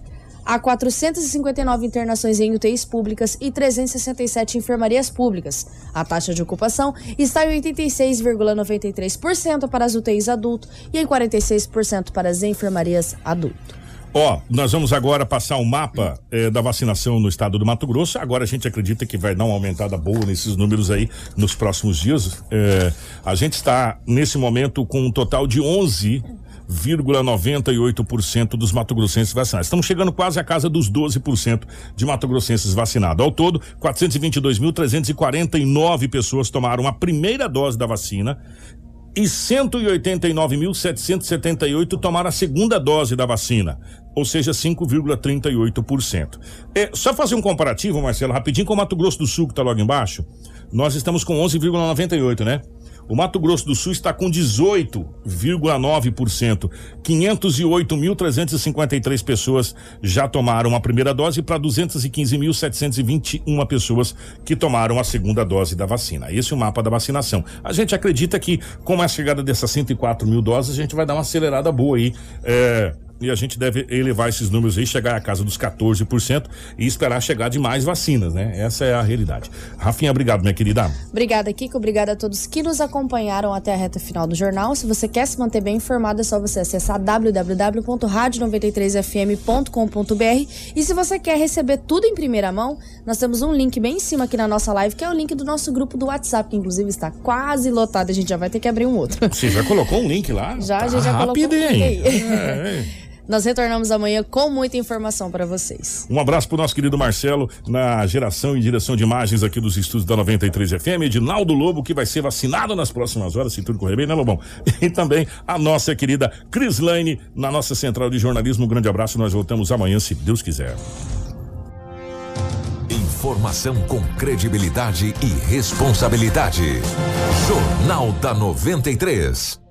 há 459 internações em UTIs públicas e 367 enfermarias públicas. A taxa de ocupação está em 86,93% para as UTIs adulto e em 46% para as enfermarias adulto. Ó, nós vamos agora passar o mapa eh, da vacinação no estado do Mato Grosso. Agora a gente acredita que vai dar uma aumentada boa nesses números aí nos próximos dias. Eh, a gente está, nesse momento, com um total de 11,98% dos mato-grossenses vacinados. Estamos chegando quase à casa dos 12% de mato-grossenses vacinados. Ao todo, 422.349 pessoas tomaram a primeira dose da vacina e 189.778 tomaram a segunda dose da vacina, ou seja, 5,38%. É, só fazer um comparativo, Marcelo, rapidinho com o Mato Grosso do Sul, que está logo embaixo. Nós estamos com 11,98, né? O Mato Grosso do Sul está com 18,9%. 508.353 pessoas já tomaram a primeira dose para 215.721 pessoas que tomaram a segunda dose da vacina. Esse é o mapa da vacinação. A gente acredita que com a chegada dessas 104 mil doses, a gente vai dar uma acelerada boa aí. É, e a gente deve elevar esses números aí, chegar à casa dos 14% e esperar chegar de mais vacinas, né? Essa é a realidade. Rafinha, obrigado, minha querida. Obrigada, Kiko. Obrigada a todos que nos acompanharam até a reta final do jornal. Se você quer se manter bem informado, é só você acessar www.radio93fm.com.br e se você quer receber tudo em primeira mão, nós temos um link bem em cima aqui na nossa live, que é o link do nosso grupo do WhatsApp, que inclusive está quase lotado. A gente já vai ter que abrir um outro. Você já colocou um link lá? Já, tá a gente já rápido, colocou um link aí. É, é. Nós retornamos amanhã com muita informação para vocês. Um abraço pro nosso querido Marcelo na geração e direção de imagens aqui dos estúdios da 93 FM, Edinaldo Lobo, que vai ser vacinado nas próximas horas, se tudo correr bem, né, Lobão? E também a nossa querida Cris Lane na nossa central de jornalismo. Um grande abraço, nós voltamos amanhã, se Deus quiser. Informação com credibilidade e responsabilidade. Jornal da 93.